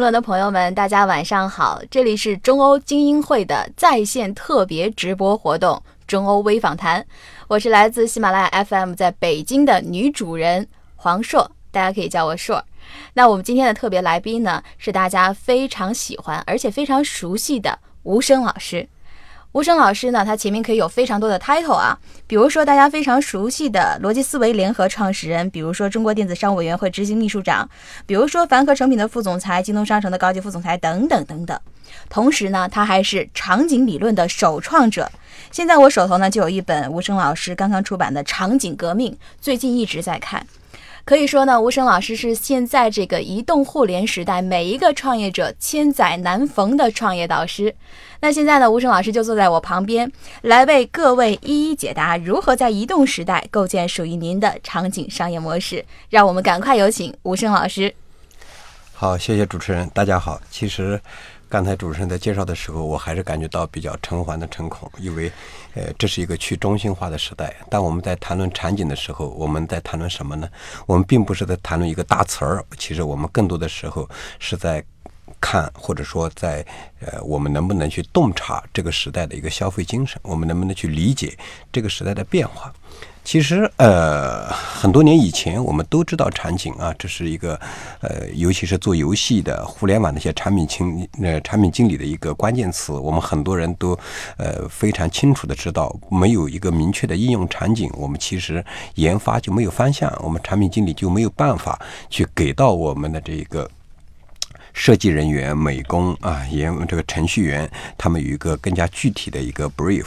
评论的朋友们，大家晚上好！这里是中欧精英会的在线特别直播活动——中欧微访谈。我是来自喜马拉雅 FM 在北京的女主人黄硕，大家可以叫我硕。那我们今天的特别来宾呢，是大家非常喜欢而且非常熟悉的吴声老师。吴声老师呢，他前面可以有非常多的 title 啊，比如说大家非常熟悉的逻辑思维联合创始人，比如说中国电子商务委员会执行秘书长，比如说凡客诚品的副总裁，京东商城的高级副总裁等等等等。同时呢，他还是场景理论的首创者。现在我手头呢就有一本吴声老师刚刚出版的《场景革命》，最近一直在看。可以说呢，吴声老师是现在这个移动互联时代每一个创业者千载难逢的创业导师。那现在呢，吴声老师就坐在我旁边，来为各位一一解答如何在移动时代构建属于您的场景商业模式。让我们赶快有请吴声老师。好，谢谢主持人，大家好。其实刚才主持人在介绍的时候，我还是感觉到比较诚惶的诚恐，因为呃，这是一个去中心化的时代。当我们在谈论场景的时候，我们在谈论什么呢？我们并不是在谈论一个大词儿，其实我们更多的时候是在。看，或者说在呃，我们能不能去洞察这个时代的一个消费精神？我们能不能去理解这个时代的变化？其实，呃，很多年以前，我们都知道场景啊，这是一个呃，尤其是做游戏的、互联网的一些产品经呃产品经理的一个关键词。我们很多人都呃非常清楚的知道，没有一个明确的应用场景，我们其实研发就没有方向，我们产品经理就没有办法去给到我们的这一个。设计人员、美工啊，研这个程序员，他们有一个更加具体的一个 brief，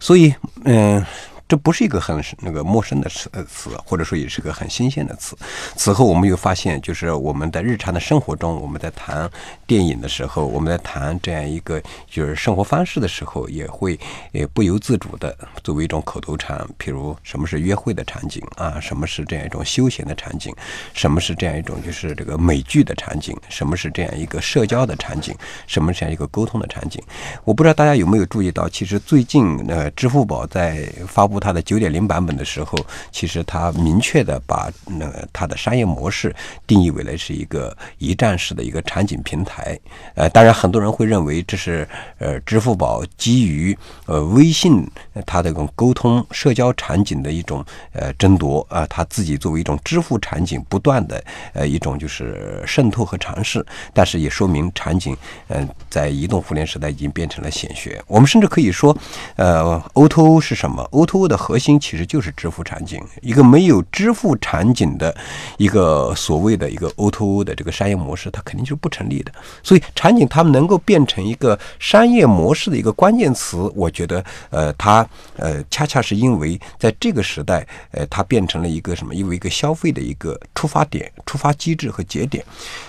所以，嗯。这不是一个很那个陌生的词词，或者说也是个很新鲜的词。此后，我们又发现，就是我们在日常的生活中，我们在谈电影的时候，我们在谈这样一个就是生活方式的时候，也会也不由自主的作为一种口头禅。譬如，什么是约会的场景啊？什么是这样一种休闲的场景？什么是这样一种就是这个美剧的场景？什么是这样一个社交的场景？什么是这样一个沟通的场景？我不知道大家有没有注意到，其实最近呃，支付宝在发布。它的九点零版本的时候，其实它明确的把那它的商业模式定义为了是一个一站式的一个场景平台。呃，当然很多人会认为这是呃支付宝基于呃微信它的这种沟通社交场景的一种呃争夺啊，它自己作为一种支付场景不断的呃一种就是渗透和尝试。但是也说明场景嗯在移动互联时代已经变成了显学。我们甚至可以说，呃，O2O 是什么？O2O 的核心其实就是支付场景，一个没有支付场景的一个所谓的一个 O2O 的这个商业模式，它肯定就是不成立的。所以，场景它能够变成一个商业模式的一个关键词，我觉得，呃，它呃，恰恰是因为在这个时代，呃，它变成了一个什么？因为一个消费的一个出发点、出发机制和节点。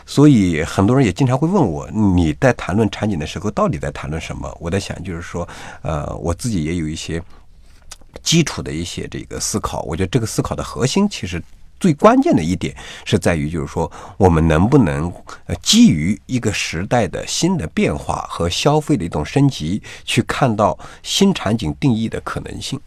所以，很多人也经常会问我，你在谈论场景的时候，到底在谈论什么？我在想，就是说，呃，我自己也有一些。基础的一些这个思考，我觉得这个思考的核心其实。最关键的一点是在于，就是说，我们能不能呃基于一个时代的新的变化和消费的一种升级，去看到新场景定义的可能性。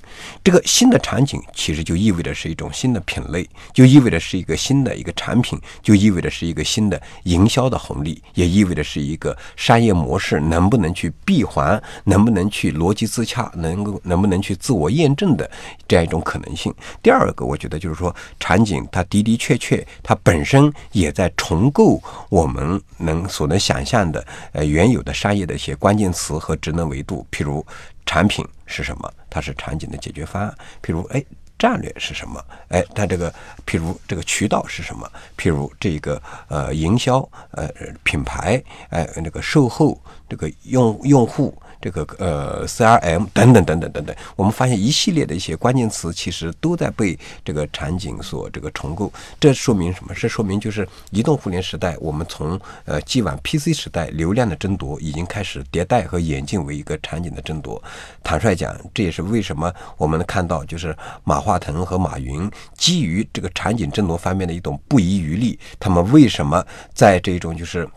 这个新的场景其实就意味着是一种新的品类，就意味着是一个新的一个产品，就意味着是一个新的营销的红利，也意味着是一个商业模式能不能去闭环，能不能去逻辑自洽，能够能不能去自我验证的这样一种可能性。第二个，我觉得就是说场景。它的的确确，它本身也在重构我们能所能想象的呃原有的商业的一些关键词和职能维度。譬如产品是什么？它是场景的解决方案。譬如哎，战略是什么？哎，它这个譬如这个渠道是什么？譬如这个呃营销呃品牌哎那个售后这个用用户。这个呃，CRM 等等等等等等，我们发现一系列的一些关键词其实都在被这个场景所这个重构。这说明什么？这说明就是移动互联时代，我们从呃既往 PC 时代流量的争夺，已经开始迭代和演进为一个场景的争夺。坦率讲，这也是为什么我们能看到，就是马化腾和马云基于这个场景争夺方面的一种不遗余力，他们为什么在这种就是。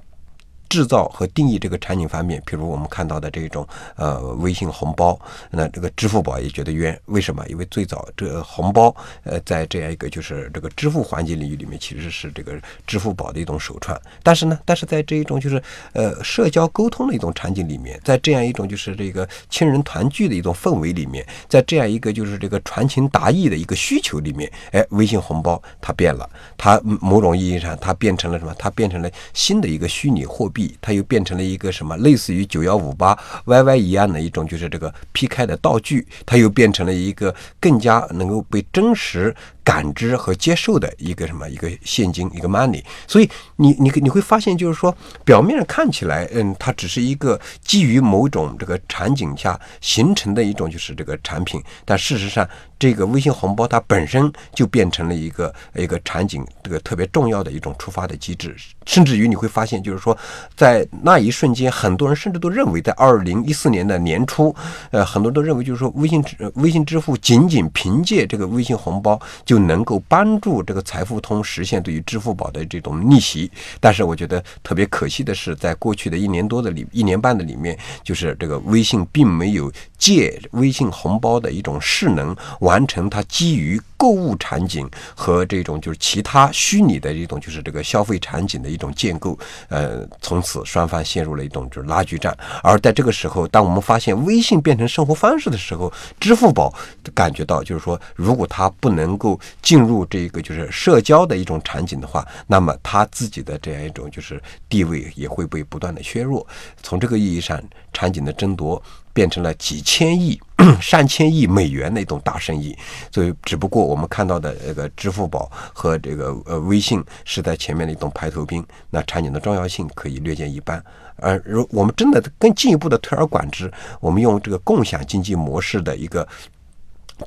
制造和定义这个场景方面，比如我们看到的这种呃微信红包，那这个支付宝也觉得冤，为什么？因为最早这红包呃在这样一个就是这个支付环节领域里面，其实是这个支付宝的一种首创。但是呢，但是在这一种就是呃社交沟通的一种场景里面，在这样一种就是这个亲人团聚的一种氛围里面，在这样一个就是这个传情达意的一个需求里面，哎，微信红包它变了，它某种意义上它变成了什么？它变成了新的一个虚拟货币，它又变成了一个什么？类似于九幺五八 YY 一样的一种就是这个 PK 的道具，它又变成了一个更加能够被真实。感知和接受的一个什么一个现金一个 money，所以你你你会发现就是说表面上看起来，嗯，它只是一个基于某种这个场景下形成的一种就是这个产品，但事实上这个微信红包它本身就变成了一个一个场景这个特别重要的一种触发的机制，甚至于你会发现就是说在那一瞬间，很多人甚至都认为在二零一四年的年初，呃，很多人都认为就是说微信微信支付仅仅凭借这个微信红包就就能够帮助这个财富通实现对于支付宝的这种逆袭，但是我觉得特别可惜的是，在过去的一年多的里一年半的里面，就是这个微信并没有借微信红包的一种势能，完成它基于购物场景和这种就是其他虚拟的一种就是这个消费场景的一种建构。呃，从此双方陷入了一种就是拉锯战。而在这个时候，当我们发现微信变成生活方式的时候，支付宝感觉到就是说，如果它不能够进入这个就是社交的一种场景的话，那么他自己的这样一种就是地位也会被不断的削弱。从这个意义上，场景的争夺变成了几千亿、上千亿美元的一种大生意。所以，只不过我们看到的这个支付宝和这个呃微信是在前面的一种排头兵，那场景的重要性可以略见一斑。而如我们真的更进一步的推而广之，我们用这个共享经济模式的一个。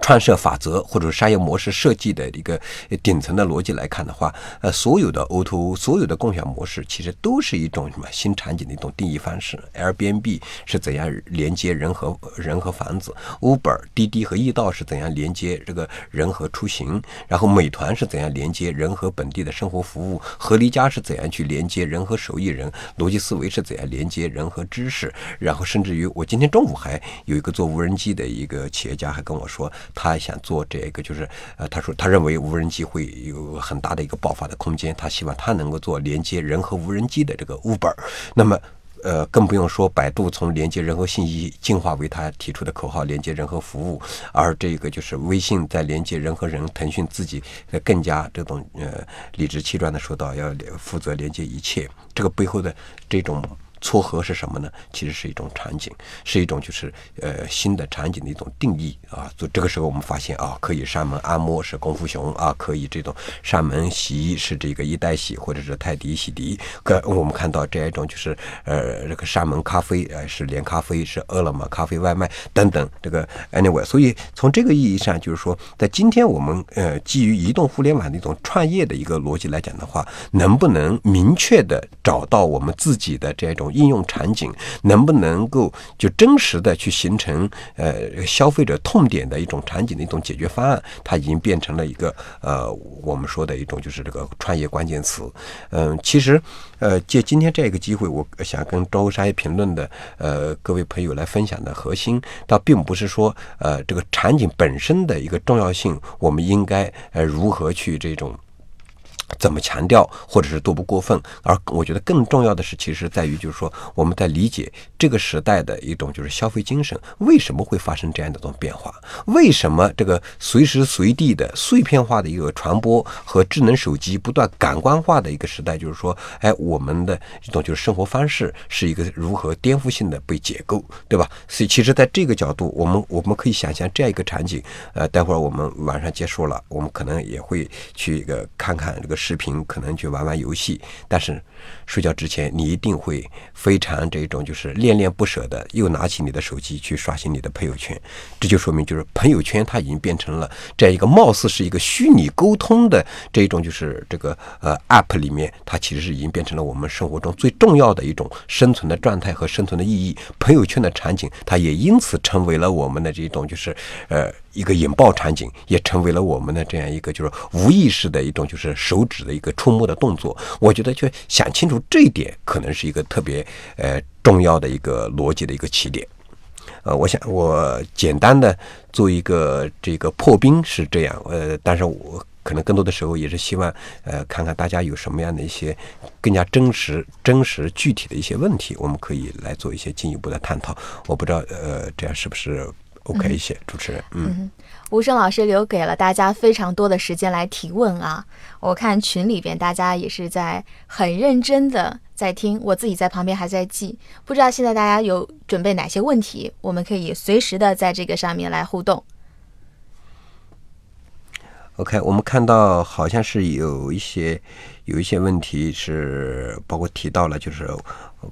创设法则或者商业模式设计的一个顶层的逻辑来看的话，呃，所有的 O2O 所有的共享模式其实都是一种什么新场景的一种定义方式。Airbnb 是怎样连接人和人和房子？Uber、滴滴和易到是怎样连接这个人和出行？然后美团是怎样连接人和本地的生活服务？合力家是怎样去连接人和手艺人？逻辑思维是怎样连接人和知识？然后甚至于我今天中午还有一个做无人机的一个企业家还跟我说。他想做这个，就是呃，他说他认为无人机会有很大的一个爆发的空间，他希望他能够做连接人和无人机的这个 Uber。那么，呃，更不用说百度从连接人和信息进化为他提出的口号，连接人和服务。而这个就是微信在连接人和人，腾讯自己更加这种呃理直气壮的说到要负责连接一切，这个背后的这种。撮合是什么呢？其实是一种场景，是一种就是呃新的场景的一种定义啊。就这个时候我们发现啊，可以上门按摩是功夫熊啊，可以这种上门洗衣是这个一代洗或者是泰迪洗涤。可我们看到这样一种就是呃这个上门咖啡呃是连咖啡是饿了么咖啡外卖等等这个 anyway。所以从这个意义上就是说，在今天我们呃基于移动互联网的一种创业的一个逻辑来讲的话，能不能明确的找到我们自己的这样一种。应用场景能不能够就真实的去形成呃消费者痛点的一种场景的一种解决方案？它已经变成了一个呃我们说的一种就是这个创业关键词。嗯，其实呃借今天这个机会，我想跟周商评论的呃各位朋友来分享的核心，倒并不是说呃这个场景本身的一个重要性，我们应该呃如何去这种。怎么强调，或者是多不过分？而我觉得更重要的是，其实在于就是说，我们在理解这个时代的一种就是消费精神，为什么会发生这样的一种变化？为什么这个随时随地的碎片化的一个传播和智能手机不断感官化的一个时代，就是说，哎，我们的一种就是生活方式是一个如何颠覆性的被解构，对吧？所以，其实在这个角度，我们我们可以想象这样一个场景。呃，待会儿我们晚上结束了，我们可能也会去一个看看这个。视频可能去玩玩游戏，但是睡觉之前你一定会非常这种就是恋恋不舍的，又拿起你的手机去刷新你的朋友圈。这就说明就是朋友圈它已经变成了这样一个貌似是一个虚拟沟通的这种就是这个呃 App 里面，它其实是已经变成了我们生活中最重要的一种生存的状态和生存的意义。朋友圈的场景，它也因此成为了我们的这种就是呃一个引爆场景，也成为了我们的这样一个就是无意识的一种就是手。指的一个触摸的动作。我觉得就想清楚这一点，可能是一个特别呃重要的一个逻辑的一个起点。呃，我想我简单的做一个这个破冰是这样，呃，但是我可能更多的时候也是希望，呃，看看大家有什么样的一些更加真实、真实具体的一些问题，我们可以来做一些进一步的探讨。我不知道，呃，这样是不是 OK 一些？主持人，嗯。吴声老师留给了大家非常多的时间来提问啊！我看群里边大家也是在很认真的在听，我自己在旁边还在记。不知道现在大家有准备哪些问题，我们可以随时的在这个上面来互动。OK，我们看到好像是有一些有一些问题是包括提到了，就是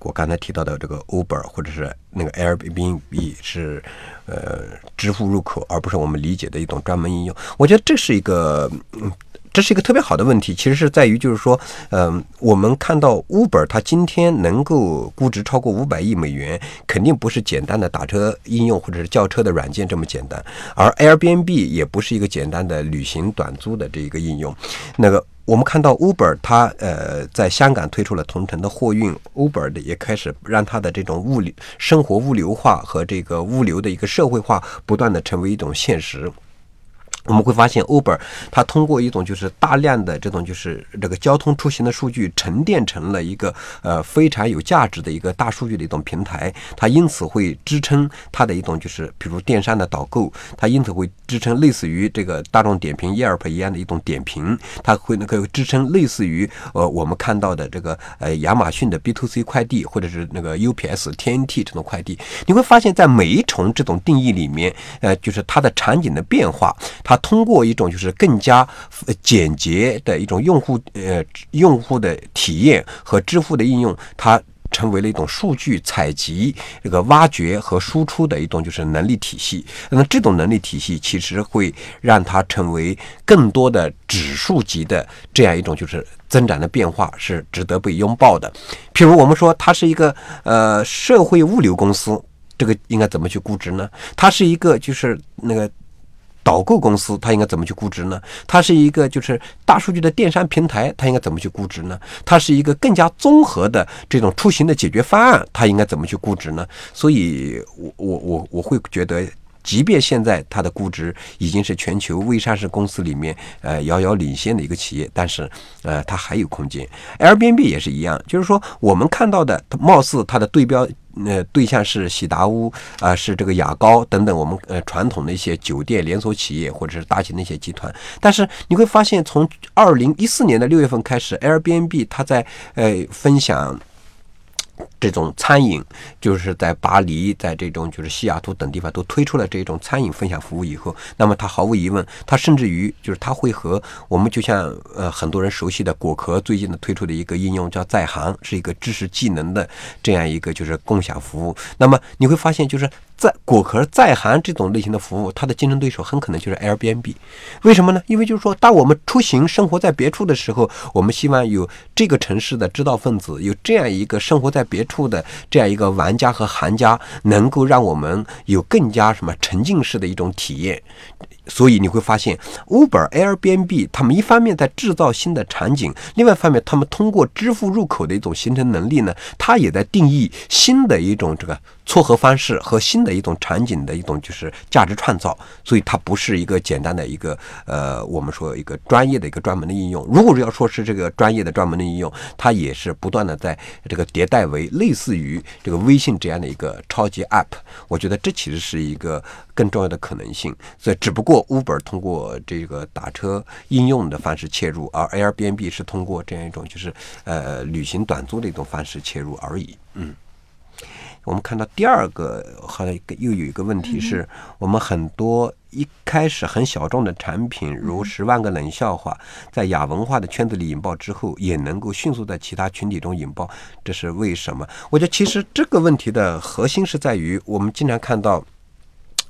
我刚才提到的这个 Uber 或者是那个 Airbnb 是呃支付入口，而不是我们理解的一种专门应用。我觉得这是一个嗯。这是一个特别好的问题，其实是在于，就是说，嗯，我们看到 Uber 它今天能够估值超过五百亿美元，肯定不是简单的打车应用或者是叫车的软件这么简单，而 Airbnb 也不是一个简单的旅行短租的这一个应用。那个我们看到 Uber 它呃在香港推出了同城的货运，Uber 的也开始让它的这种物流生活物流化和这个物流的一个社会化不断的成为一种现实。我们会发现，Uber 它通过一种就是大量的这种就是这个交通出行的数据沉淀成了一个呃非常有价值的一个大数据的一种平台，它因此会支撑它的一种就是比如电商的导购，它因此会支撑类似于这个大众点评、Yelp 一样的一种点评，它会那个支撑类似于呃我们看到的这个呃亚马逊的 B to C 快递或者是那个 UPS、TNT 这种快递，你会发现在每一重这种定义里面，呃就是它的场景的变化，它。通过一种就是更加简洁的一种用户呃用户的体验和支付的应用，它成为了一种数据采集、这个挖掘和输出的一种就是能力体系。那么这种能力体系其实会让它成为更多的指数级的这样一种就是增长的变化，是值得被拥抱的。譬如我们说它是一个呃社会物流公司，这个应该怎么去估值呢？它是一个就是那个。导购公司它应该怎么去估值呢？它是一个就是大数据的电商平台，它应该怎么去估值呢？它是一个更加综合的这种出行的解决方案，它应该怎么去估值呢？所以，我我我我会觉得，即便现在它的估值已经是全球未上市公司里面呃遥遥领先的一个企业，但是呃它还有空间。Airbnb 也是一样，就是说我们看到的，它貌似它的对标。那对象是喜达屋啊，是这个雅高等等，我们呃传统的一些酒店连锁企业或者是大型的一些集团。但是你会发现，从二零一四年的六月份开始，Airbnb 它在呃分享。这种餐饮就是在巴黎，在这种就是西雅图等地方都推出了这种餐饮分享服务以后，那么它毫无疑问，它甚至于就是它会和我们就像呃很多人熟悉的果壳最近的推出的一个应用叫在行，是一个知识技能的这样一个就是共享服务。那么你会发现就是。在果壳在行这种类型的服务，它的竞争对手很可能就是 Airbnb。为什么呢？因为就是说，当我们出行生活在别处的时候，我们希望有这个城市的知道分子，有这样一个生活在别处的这样一个玩家和行家，能够让我们有更加什么沉浸式的一种体验。所以你会发现，Uber、Airbnb 他们一方面在制造新的场景，另外一方面他们通过支付入口的一种形成能力呢，它也在定义新的一种这个。撮合方式和新的一种场景的一种就是价值创造，所以它不是一个简单的一个呃，我们说一个专业的一个专门的应用。如果要说是这个专业的专门的应用，它也是不断的在这个迭代为类似于这个微信这样的一个超级 App。我觉得这其实是一个更重要的可能性。所以只不过 Uber 通过这个打车应用的方式切入，而 Airbnb 是通过这样一种就是呃旅行短租的一种方式切入而已。嗯。我们看到第二个，好像又有一个问题是，我们很多一开始很小众的产品，如十万个冷笑话，在亚文化的圈子里引爆之后，也能够迅速在其他群体中引爆，这是为什么？我觉得其实这个问题的核心是在于，我们经常看到，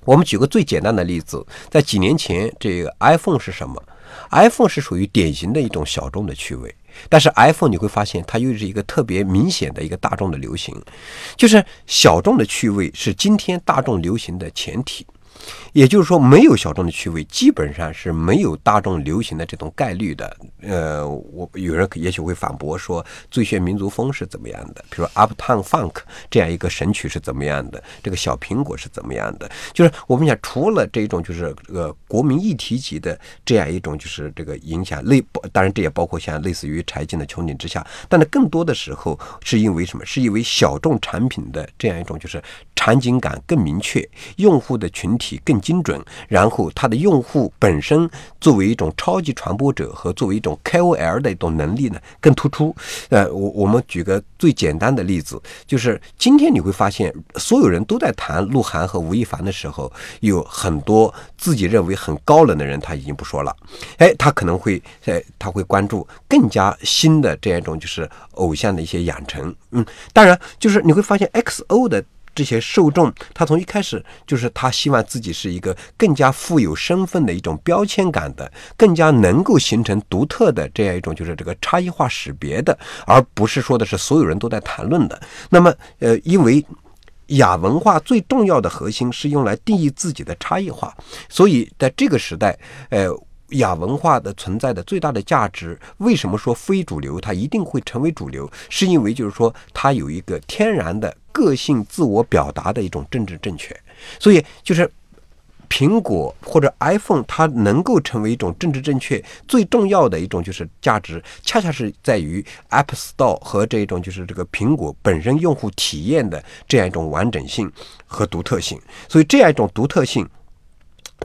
我们举个最简单的例子，在几年前，这个 iPhone 是什么？iPhone 是属于典型的一种小众的趣味。但是 iPhone 你会发现，它又是一个特别明显的一个大众的流行，就是小众的趣味是今天大众流行的前提。也就是说，没有小众的趣味，基本上是没有大众流行的这种概率的。呃，我有人也许会反驳说，最炫民族风是怎么样的？比如说 Uptown Funk 这样一个神曲是怎么样的？这个小苹果是怎么样的？就是我们讲，除了这种就是呃国民议题级的这样一种就是这个影响类，当然这也包括像类似于柴静的穹顶之下，但是更多的时候是因为什么？是因为小众产品的这样一种就是场景感更明确，用户的群体体更。精准，然后它的用户本身作为一种超级传播者和作为一种 KOL 的一种能力呢更突出。呃，我我们举个最简单的例子，就是今天你会发现，所有人都在谈鹿晗和吴亦凡的时候，有很多自己认为很高冷的人他已经不说了，哎，他可能会呃他会关注更加新的这样一种就是偶像的一些养成。嗯，当然就是你会发现 XO 的。这些受众，他从一开始就是他希望自己是一个更加富有身份的一种标签感的，更加能够形成独特的这样一种就是这个差异化识别的，而不是说的是所有人都在谈论的。那么，呃，因为亚文化最重要的核心是用来定义自己的差异化，所以在这个时代，呃。亚文化的存在的最大的价值，为什么说非主流它一定会成为主流？是因为就是说它有一个天然的个性自我表达的一种政治正确，所以就是苹果或者 iPhone 它能够成为一种政治正确，最重要的一种就是价值，恰恰是在于 App Store 和这种就是这个苹果本身用户体验的这样一种完整性和独特性，所以这样一种独特性。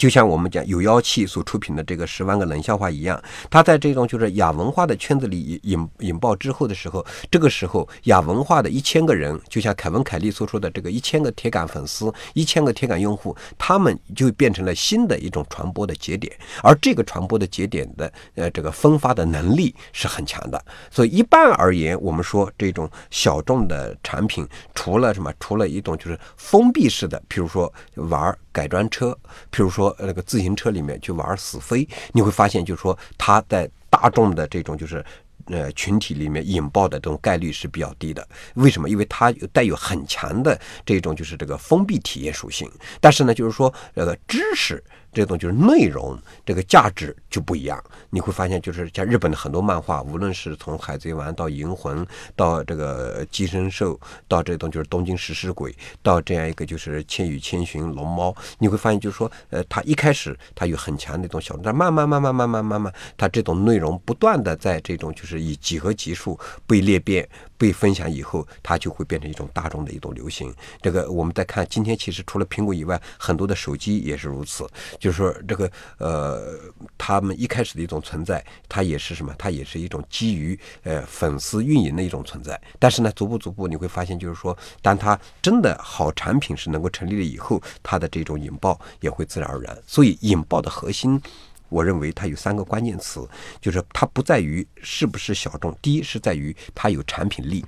就像我们讲有妖气所出品的这个十万个冷笑话一样，它在这种就是亚文化的圈子里引引爆之后的时候，这个时候亚文化的一千个人，就像凯文凯利所说的这个一千个铁杆粉丝，一千个铁杆用户，他们就变成了新的一种传播的节点，而这个传播的节点的呃这个分发的能力是很强的。所以一般而言，我们说这种小众的产品，除了什么，除了一种就是封闭式的，比如说玩。改装车，譬如说那个自行车里面去玩死飞，你会发现，就是说它在大众的这种就是呃群体里面引爆的这种概率是比较低的。为什么？因为它带有很强的这种就是这个封闭体验属性。但是呢，就是说这个知识。这种就是内容，这个价值就不一样。你会发现，就是像日本的很多漫画，无论是从《海贼王》到《银魂》，到这个《寄生兽》，到这种就是《东京食尸鬼》，到这样一个就是《千与千寻》《龙猫》，你会发现，就是说，呃，它一开始它有很强的一种小众，但慢慢慢慢慢慢慢慢，它这种内容不断的在这种就是以几何级数被裂变。被分享以后，它就会变成一种大众的一种流行。这个我们再看，今天其实除了苹果以外，很多的手机也是如此。就是说，这个呃，他们一开始的一种存在，它也是什么？它也是一种基于呃粉丝运营的一种存在。但是呢，逐步逐步你会发现，就是说，当它真的好产品是能够成立了以后，它的这种引爆也会自然而然。所以引爆的核心。我认为它有三个关键词，就是它不在于是不是小众，第一是在于它有产品力。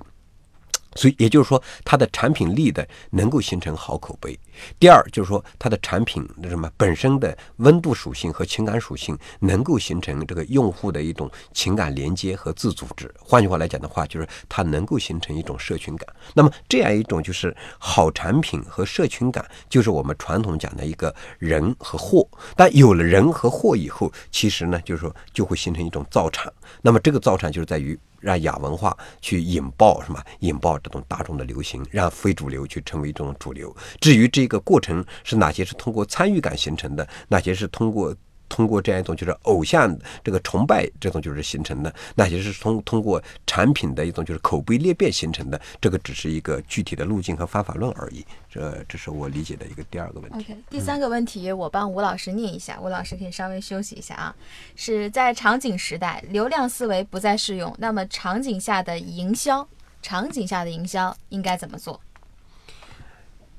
所以也就是说，它的产品力的能够形成好口碑。第二就是说，它的产品的什么本身的温度属性和情感属性能够形成这个用户的一种情感连接和自组织。换句话来讲的话，就是它能够形成一种社群感。那么这样一种就是好产品和社群感，就是我们传统讲的一个人和货。但有了人和货以后，其实呢，就是说就会形成一种造产。那么这个造产就是在于。让亚文化去引爆什么？引爆这种大众的流行，让非主流去成为一种主流。至于这个过程是哪些是通过参与感形成的，哪些是通过。通过这样一种就是偶像这个崇拜这种就是形成的，那些是通通过产品的一种就是口碑裂变形成的，这个只是一个具体的路径和方法论而已。这这是我理解的一个第二个问题。OK，第三个问题我帮吴老师念一下，吴老师可以稍微休息一下啊。是在场景时代，流量思维不再适用，那么场景下的营销，场景下的营销应该怎么做？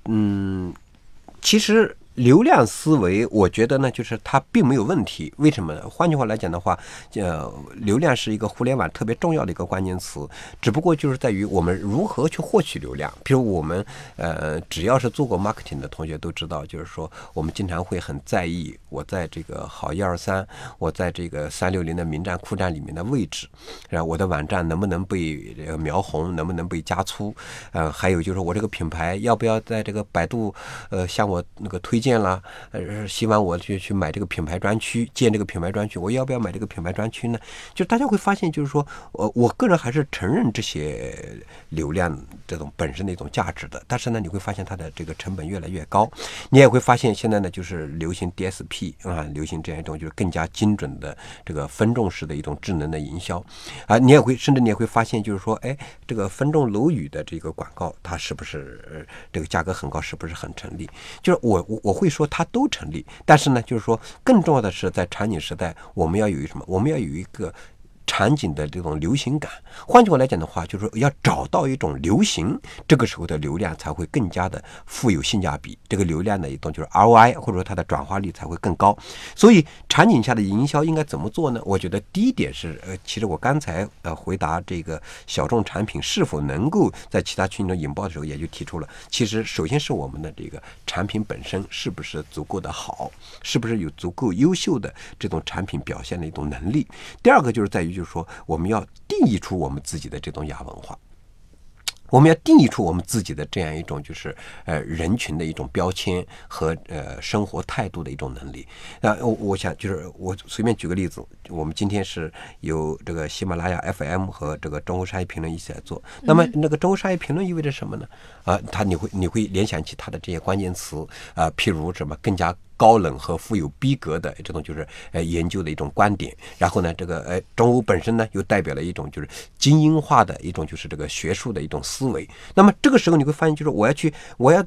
嗯，其实。流量思维，我觉得呢，就是它并没有问题。为什么呢？换句话来讲的话，呃，流量是一个互联网特别重要的一个关键词，只不过就是在于我们如何去获取流量。比如我们，呃，只要是做过 marketing 的同学都知道，就是说我们经常会很在意我在这个好一二三，我在这个三六零的名站、库站里面的位置，然后我的网站能不能被描红，能不能被加粗，呃，还有就是我这个品牌要不要在这个百度，呃，向我那个推。建啦，呃，希望我去去买这个品牌专区，建这个品牌专区，我要不要买这个品牌专区呢？就大家会发现，就是说，我，我个人还是承认这些流量这种本身的一种价值的，但是呢，你会发现它的这个成本越来越高，你也会发现现在呢，就是流行 DSP 啊，流行这样一种就是更加精准的这个分众式的一种智能的营销啊，你也会甚至你也会发现，就是说，哎，这个分众楼宇的这个广告，它是不是这个价格很高，是不是很成立？就是我我我会说它都成立，但是呢，就是说更重要的是在场景时代，我们要有一什么？我们要有一个。场景的这种流行感，换句话来讲的话，就是要找到一种流行，这个时候的流量才会更加的富有性价比。这个流量的一种就是 ROI，或者说它的转化率才会更高。所以场景下的营销应该怎么做呢？我觉得第一点是，呃，其实我刚才呃回答这个小众产品是否能够在其他群中引爆的时候，也就提出了，其实首先是我们的这个产品本身是不是足够的好，是不是有足够优秀的这种产品表现的一种能力。第二个就是在于。就是说，我们要定义出我们自己的这种亚文化，我们要定义出我们自己的这样一种就是呃人群的一种标签和呃生活态度的一种能力。那我我想就是我随便举个例子，我们今天是由这个喜马拉雅 FM 和这个中国商业评论一起来做。那么那个中国商业评论意味着什么呢？啊，它你会你会联想起它的这些关键词啊，譬如什么更加。高冷和富有逼格的这种就是呃研究的一种观点，然后呢，这个呃中欧本身呢又代表了一种就是精英化的一种就是这个学术的一种思维。那么这个时候你会发现，就是我要去我要。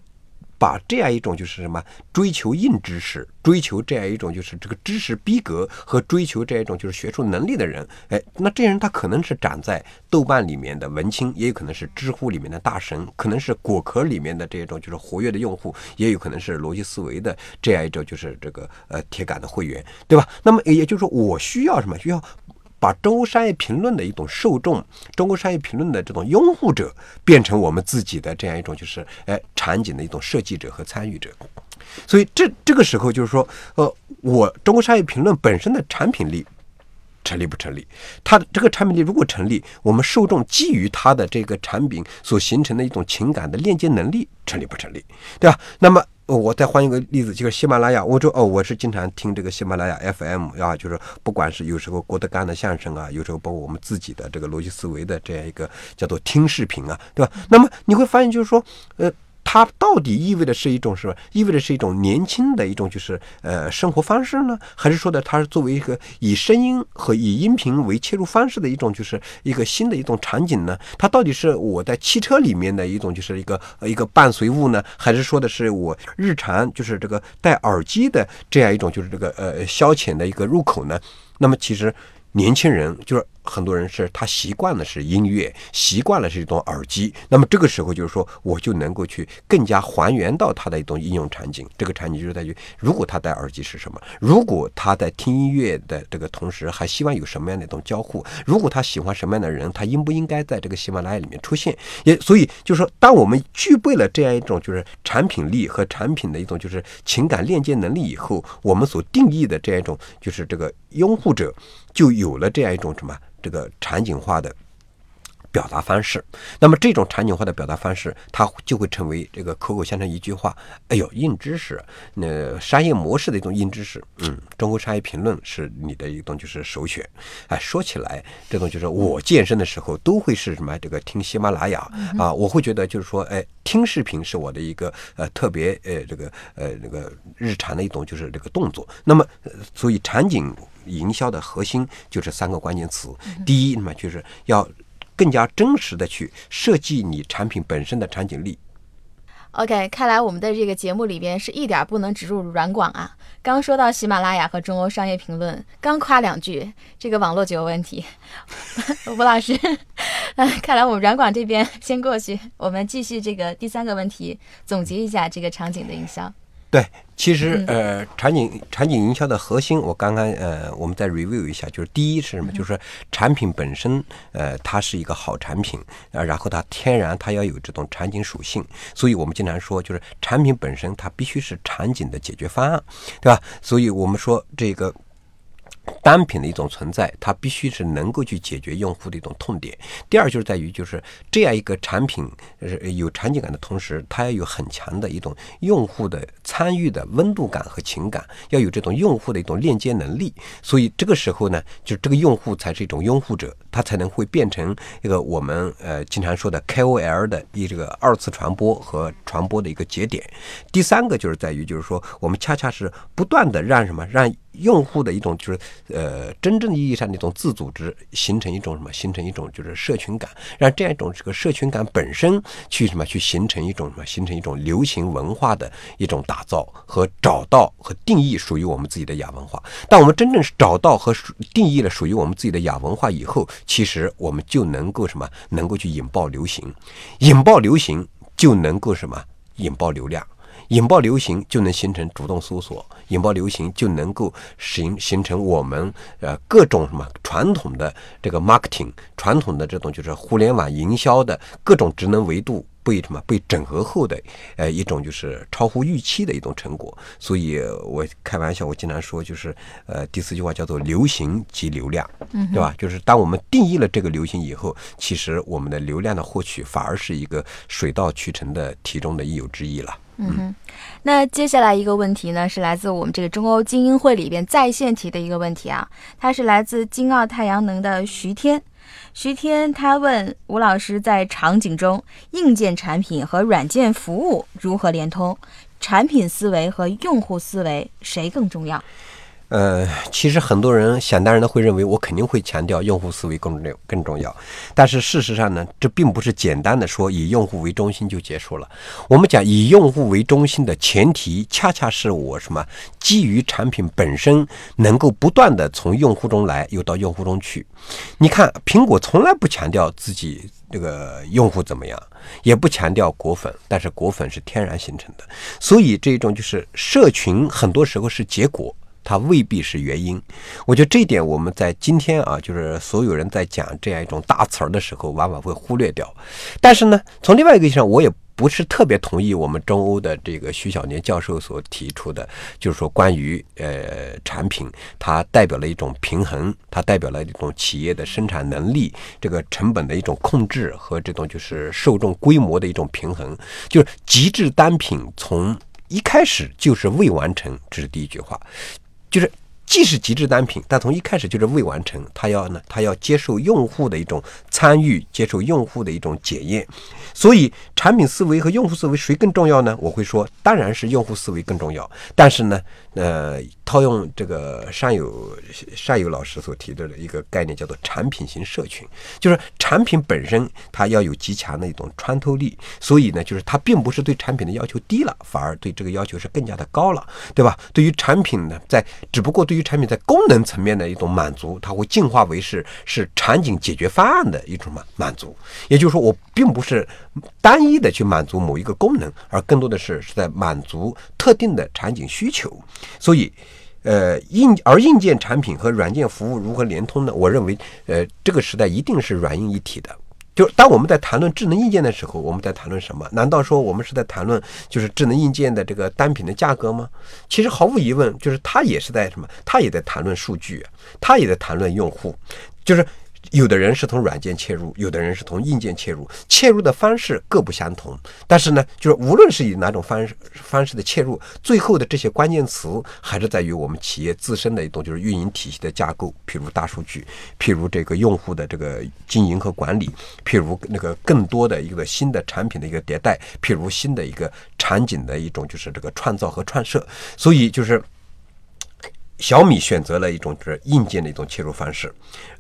把这样一种就是什么追求硬知识，追求这样一种就是这个知识逼格和追求这样一种就是学术能力的人，哎，那这些人他可能是长在豆瓣里面的文青，也有可能是知乎里面的大神，可能是果壳里面的这种就是活跃的用户，也有可能是逻辑思维的这样一种就是这个呃铁杆的会员，对吧？那么也就是说，我需要什么？需要。把中国商业评论的一种受众，中国商业评论的这种拥护者，变成我们自己的这样一种就是哎场景的一种设计者和参与者。所以这这个时候就是说，呃，我中国商业评论本身的产品力成立不成立？它的这个产品力如果成立，我们受众基于它的这个产品所形成的一种情感的链接能力成立不成立？对吧？那么。哦我再换一个例子，就是喜马拉雅。我说哦，我是经常听这个喜马拉雅 FM 啊，就是不管是有时候郭德纲的相声啊，有时候包括我们自己的这个逻辑思维的这样一个叫做听视频啊，对吧？那么你会发现，就是说，呃。它到底意味着是一种什么？意味着是一种年轻的一种就是呃生活方式呢？还是说的它是作为一个以声音和以音频为切入方式的一种就是一个新的一种场景呢？它到底是我在汽车里面的一种就是一个一个伴随物呢？还是说的是我日常就是这个戴耳机的这样一种就是这个呃消遣的一个入口呢？那么其实年轻人就是。很多人是他习惯的是音乐，习惯了是一种耳机。那么这个时候就是说，我就能够去更加还原到他的一种应用场景。这个场景就是在于，如果他戴耳机是什么？如果他在听音乐的这个同时，还希望有什么样的一种交互？如果他喜欢什么样的人，他应不应该在这个喜马拉雅里面出现？也所以就是说，当我们具备了这样一种就是产品力和产品的一种就是情感链接能力以后，我们所定义的这样一种就是这个拥护者，就有了这样一种什么？这个场景化的表达方式，那么这种场景化的表达方式，它就会成为这个口口相传一句话。哎呦，硬知识，那商业模式的一种硬知识。嗯，中国商业评论是你的一种就是首选。哎，说起来，这种就是我健身的时候都会是什么？这个听喜马拉雅啊，我会觉得就是说，哎，听视频是我的一个呃特别呃这个呃那个日常的一种就是这个动作。那么，所以场景。营销的核心就是三个关键词。第一，那么就是要更加真实的去设计你产品本身的场景力。OK，看来我们的这个节目里边是一点不能植入软广啊。刚说到喜马拉雅和中欧商业评论，刚夸两句，这个网络就有问题。吴老师，看来我们软广这边先过去，我们继续这个第三个问题，总结一下这个场景的营销。对，其实呃，场景场景营销的核心，我刚刚呃，我们再 review 一下，就是第一是什么？就是产品本身，呃，它是一个好产品，啊，然后它天然它要有这种场景属性，所以我们经常说，就是产品本身它必须是场景的解决方案，对吧？所以我们说这个。单品的一种存在，它必须是能够去解决用户的一种痛点。第二就是在于，就是这样一个产品呃有场景感的同时，它要有很强的一种用户的参与的温度感和情感，要有这种用户的一种链接能力。所以这个时候呢，就是这个用户才是一种拥护者，他才能会变成一个我们呃经常说的 KOL 的一这个二次传播和传播的一个节点。第三个就是在于，就是说我们恰恰是不断的让什么让。用户的一种就是呃，真正意义上的一种自组织，形成一种什么？形成一种就是社群感，让这样一种这个社群感本身去什么？去形成一种什么？形成一种流行文化的一种打造和找到和定义属于我们自己的亚文化。当我们真正找到和定义了属于我们自己的亚文化以后，其实我们就能够什么？能够去引爆流行，引爆流行就能够什么？引爆流量。引爆流行就能形成主动搜索，引爆流行就能够形形成我们呃各种什么传统的这个 marketing，传统的这种就是互联网营销的各种职能维度被什么被整合后的呃一种就是超乎预期的一种成果。所以我开玩笑，我经常说就是呃第四句话叫做流行及流量，对吧？就是当我们定义了这个流行以后，其实我们的流量的获取反而是一个水到渠成的题中的一有之一了。嗯哼，那接下来一个问题呢，是来自我们这个中欧精英会里边在线提的一个问题啊，它是来自金澳太阳能的徐天，徐天他问吴老师，在场景中，硬件产品和软件服务如何联通？产品思维和用户思维谁更重要？呃，其实很多人想当然的会认为我肯定会强调用户思维更重要更重要，但是事实上呢，这并不是简单的说以用户为中心就结束了。我们讲以用户为中心的前提，恰恰是我什么基于产品本身能够不断的从用户中来又到用户中去。你看，苹果从来不强调自己这个用户怎么样，也不强调果粉，但是果粉是天然形成的，所以这种就是社群很多时候是结果。它未必是原因，我觉得这一点我们在今天啊，就是所有人在讲这样一种大词儿的时候，往往会忽略掉。但是呢，从另外一个意义上，我也不是特别同意我们中欧的这个徐小年教授所提出的，就是说关于呃产品，它代表了一种平衡，它代表了一种企业的生产能力，这个成本的一种控制和这种就是受众规模的一种平衡，就是极致单品从一开始就是未完成，这是第一句话。就是既是极致单品，但从一开始就是未完成。它要呢，它要接受用户的一种参与，接受用户的一种检验。所以，产品思维和用户思维谁更重要呢？我会说，当然是用户思维更重要。但是呢，呃，套用这个上有上有老师所提到的一个概念，叫做产品型社群，就是产品本身它要有极强的一种穿透力。所以呢，就是它并不是对产品的要求低了，反而对这个要求是更加的高了，对吧？对于产品呢，在只不过对于产品在功能层面的一种满足，它会进化为是是场景解决方案的一种满满足。也就是说，我并不是单一的去满足某一个功能，而更多的是是在满足特定的场景需求。所以，呃，硬而硬件产品和软件服务如何连通呢？我认为，呃，这个时代一定是软硬一体的。就当我们在谈论智能硬件的时候，我们在谈论什么？难道说我们是在谈论就是智能硬件的这个单品的价格吗？其实毫无疑问，就是它也是在什么？它也在谈论数据，它也在谈论用户，就是。有的人是从软件切入，有的人是从硬件切入，切入的方式各不相同。但是呢，就是无论是以哪种方式方式的切入，最后的这些关键词还是在于我们企业自身的一种就是运营体系的架构，譬如大数据，譬如这个用户的这个经营和管理，譬如那个更多的一个新的产品的一个迭代，譬如新的一个场景的一种就是这个创造和创设。所以就是小米选择了一种就是硬件的一种切入方式。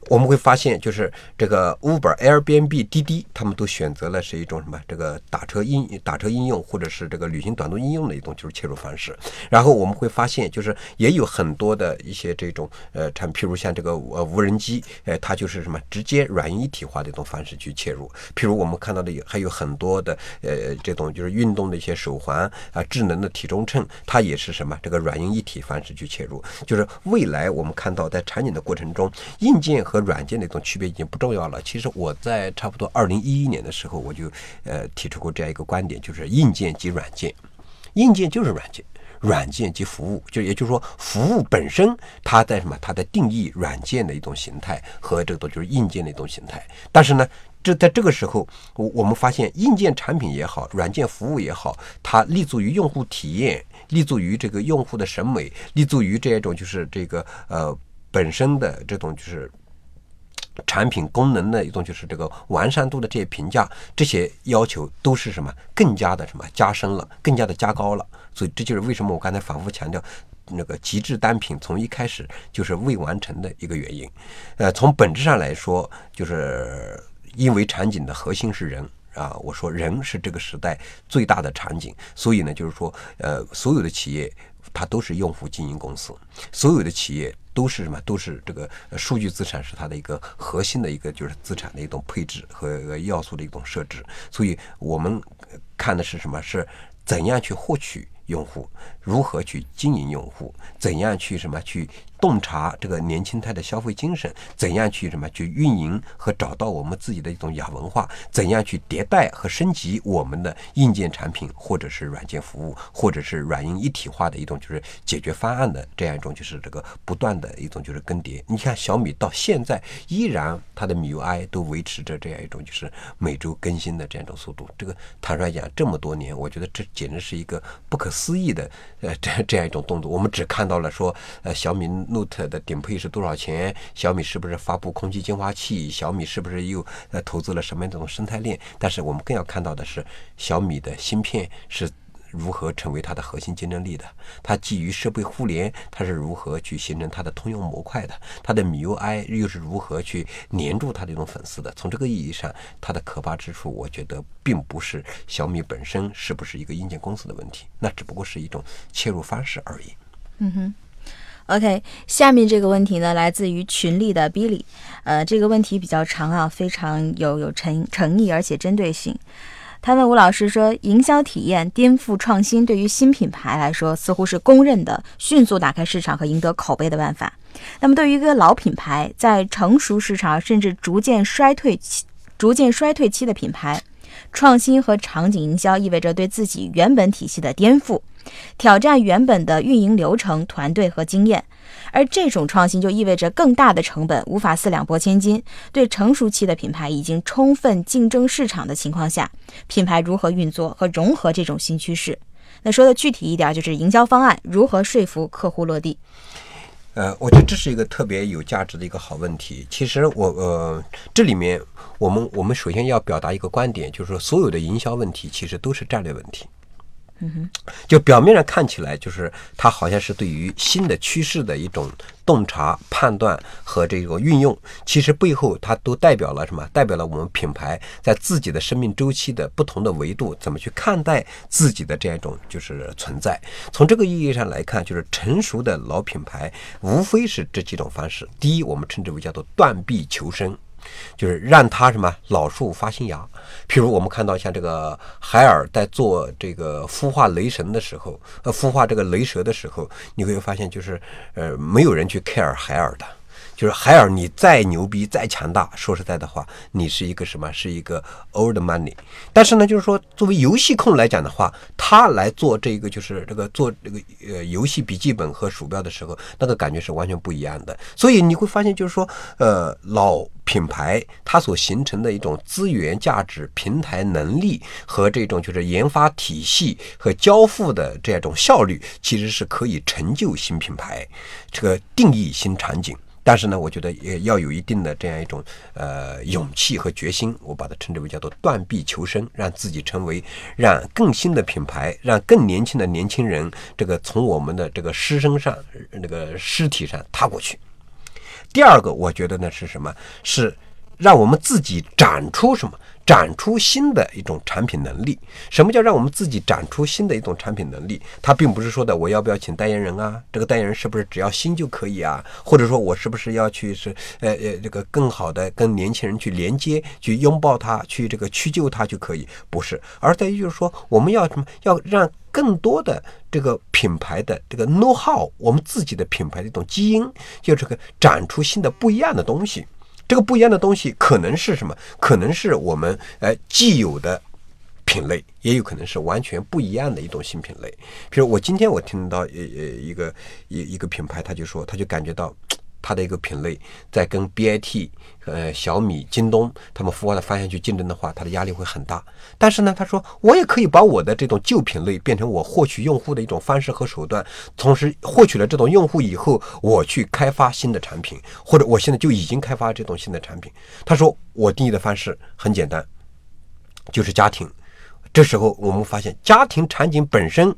我们会发现，就是这个 Uber、Airbnb、滴滴，他们都选择了是一种什么？这个打车应打车应用，或者是这个旅行短途应用的一种就是切入方式。然后我们会发现，就是也有很多的一些这种呃产，譬如像这个呃无人机，呃，它就是什么直接软硬一体化的一种方式去切入。譬如我们看到的还有很多的呃这种就是运动的一些手环啊，智能的体重秤，它也是什么？这个软硬一体方式去切入。就是未来我们看到在产品的过程中，硬件和软件的一种区别已经不重要了。其实我在差不多二零一一年的时候，我就呃提出过这样一个观点，就是硬件及软件，硬件就是软件，软件及服务，就也就是说，服务本身它在什么？它在定义软件的一种形态和这个就是硬件的一种形态。但是呢，这在这个时候，我我们发现硬件产品也好，软件服务也好，它立足于用户体验，立足于这个用户的审美，立足于这种就是这个呃本身的这种就是。产品功能的一种就是这个完善度的这些评价，这些要求都是什么更加的什么加深了，更加的加高了。所以这就是为什么我刚才反复强调，那个极致单品从一开始就是未完成的一个原因。呃，从本质上来说，就是因为场景的核心是人啊，我说人是这个时代最大的场景，所以呢，就是说，呃，所有的企业它都是用户经营公司，所有的企业。都是什么？都是这个数据资产是它的一个核心的一个就是资产的一种配置和要素的一种设置。所以我们看的是什么？是怎样去获取用户，如何去经营用户，怎样去什么去？洞察这个年轻态的消费精神，怎样去什么去运营和找到我们自己的一种亚文化？怎样去迭代和升级我们的硬件产品，或者是软件服务，或者是软硬一体化的一种就是解决方案的这样一种就是这个不断的一种就是更迭。你看小米到现在依然它的 MIUI 都维持着这样一种就是每周更新的这样一种速度。这个坦率讲，这么多年，我觉得这简直是一个不可思议的呃这这样一种动作。我们只看到了说呃小米。Note 的顶配是多少钱？小米是不是发布空气净化器？小米是不是又呃投资了什么样的这种生态链？但是我们更要看到的是，小米的芯片是如何成为它的核心竞争力的？它基于设备互联，它是如何去形成它的通用模块的？它的 MIUI 又是如何去黏住它的这种粉丝的？从这个意义上，它的可怕之处，我觉得并不是小米本身是不是一个硬件公司的问题，那只不过是一种切入方式而已。嗯哼。OK，下面这个问题呢，来自于群里的 Billy，呃，这个问题比较长啊，非常有有诚诚意，而且针对性。他问吴老师说，营销体验颠覆创新，对于新品牌来说，似乎是公认的迅速打开市场和赢得口碑的办法。那么，对于一个老品牌，在成熟市场甚至逐渐衰退期、逐渐衰退期的品牌，创新和场景营销意味着对自己原本体系的颠覆。挑战原本的运营流程、团队和经验，而这种创新就意味着更大的成本，无法四两拨千斤。对成熟期的品牌已经充分竞争市场的情况下，品牌如何运作和融合这种新趋势？那说的具体一点，就是营销方案如何说服客户落地。呃，我觉得这是一个特别有价值的一个好问题。其实我呃，这里面我们我们首先要表达一个观点，就是说所有的营销问题其实都是战略问题。嗯哼，就表面上看起来，就是它好像是对于新的趋势的一种洞察、判断和这个运用，其实背后它都代表了什么？代表了我们品牌在自己的生命周期的不同的维度，怎么去看待自己的这样一种就是存在。从这个意义上来看，就是成熟的老品牌无非是这几种方式。第一，我们称之为叫做断臂求生。就是让它什么老树发新芽，譬如我们看到像这个海尔在做这个孵化雷神的时候，呃，孵化这个雷蛇的时候，你会发现就是呃，没有人去 care 海尔的。就是海尔，你再牛逼、再强大，说实在的话，你是一个什么？是一个 old money。但是呢，就是说，作为游戏控来讲的话，他来做这个，就是这个做这个呃游戏笔记本和鼠标的时候，那个感觉是完全不一样的。所以你会发现，就是说，呃，老品牌它所形成的一种资源价值、平台能力和这种就是研发体系和交付的这种效率，其实是可以成就新品牌，这个定义新场景。但是呢，我觉得也要有一定的这样一种呃勇气和决心，我把它称之为叫做断臂求生，让自己成为让更新的品牌，让更年轻的年轻人这个从我们的这个尸身上那个尸体上踏过去。第二个，我觉得呢是什么？是让我们自己展出什么？展出新的一种产品能力，什么叫让我们自己展出新的一种产品能力？它并不是说的我要不要请代言人啊，这个代言人是不是只要新就可以啊？或者说我是不是要去是呃呃这个更好的跟年轻人去连接，去拥抱他，去这个屈就他就可以？不是，而在于就是说我们要什么？要让更多的这个品牌的这个 know how，我们自己的品牌的一种基因，就这个展出新的不一样的东西。这个不一样的东西可能是什么？可能是我们呃既有的品类，也有可能是完全不一样的一种新品类。比如我今天我听到呃呃一个一一个品牌，他就说，他就感觉到。它的一个品类在跟 BAT、呃小米、京东他们孵化的方向去竞争的话，它的压力会很大。但是呢，他说我也可以把我的这种旧品类变成我获取用户的一种方式和手段，同时获取了这种用户以后，我去开发新的产品，或者我现在就已经开发这种新的产品。他说我定义的方式很简单，就是家庭。这时候我们发现，家庭场景本身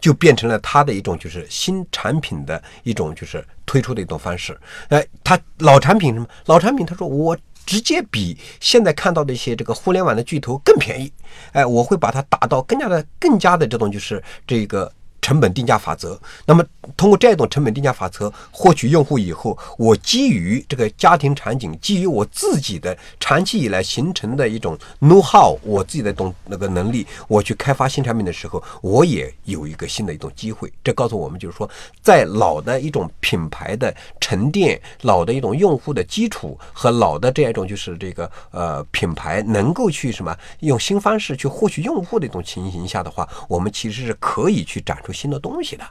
就变成了它的一种就是新产品的一种就是推出的一种方式。哎，它老产品什么？老产品，他说我直接比现在看到的一些这个互联网的巨头更便宜。哎，我会把它打到更加的、更加的这种就是这个。成本定价法则，那么通过这种成本定价法则获取用户以后，我基于这个家庭场景，基于我自己的长期以来形成的一种 know how，我自己的懂那个能力，我去开发新产品的时候，我也有一个新的一种机会。这告诉我们，就是说，在老的一种品牌的沉淀、老的一种用户的基础和老的这样一种就是这个呃品牌能够去什么用新方式去获取用户的一种情形下的话，我们其实是可以去展出。新的东西的，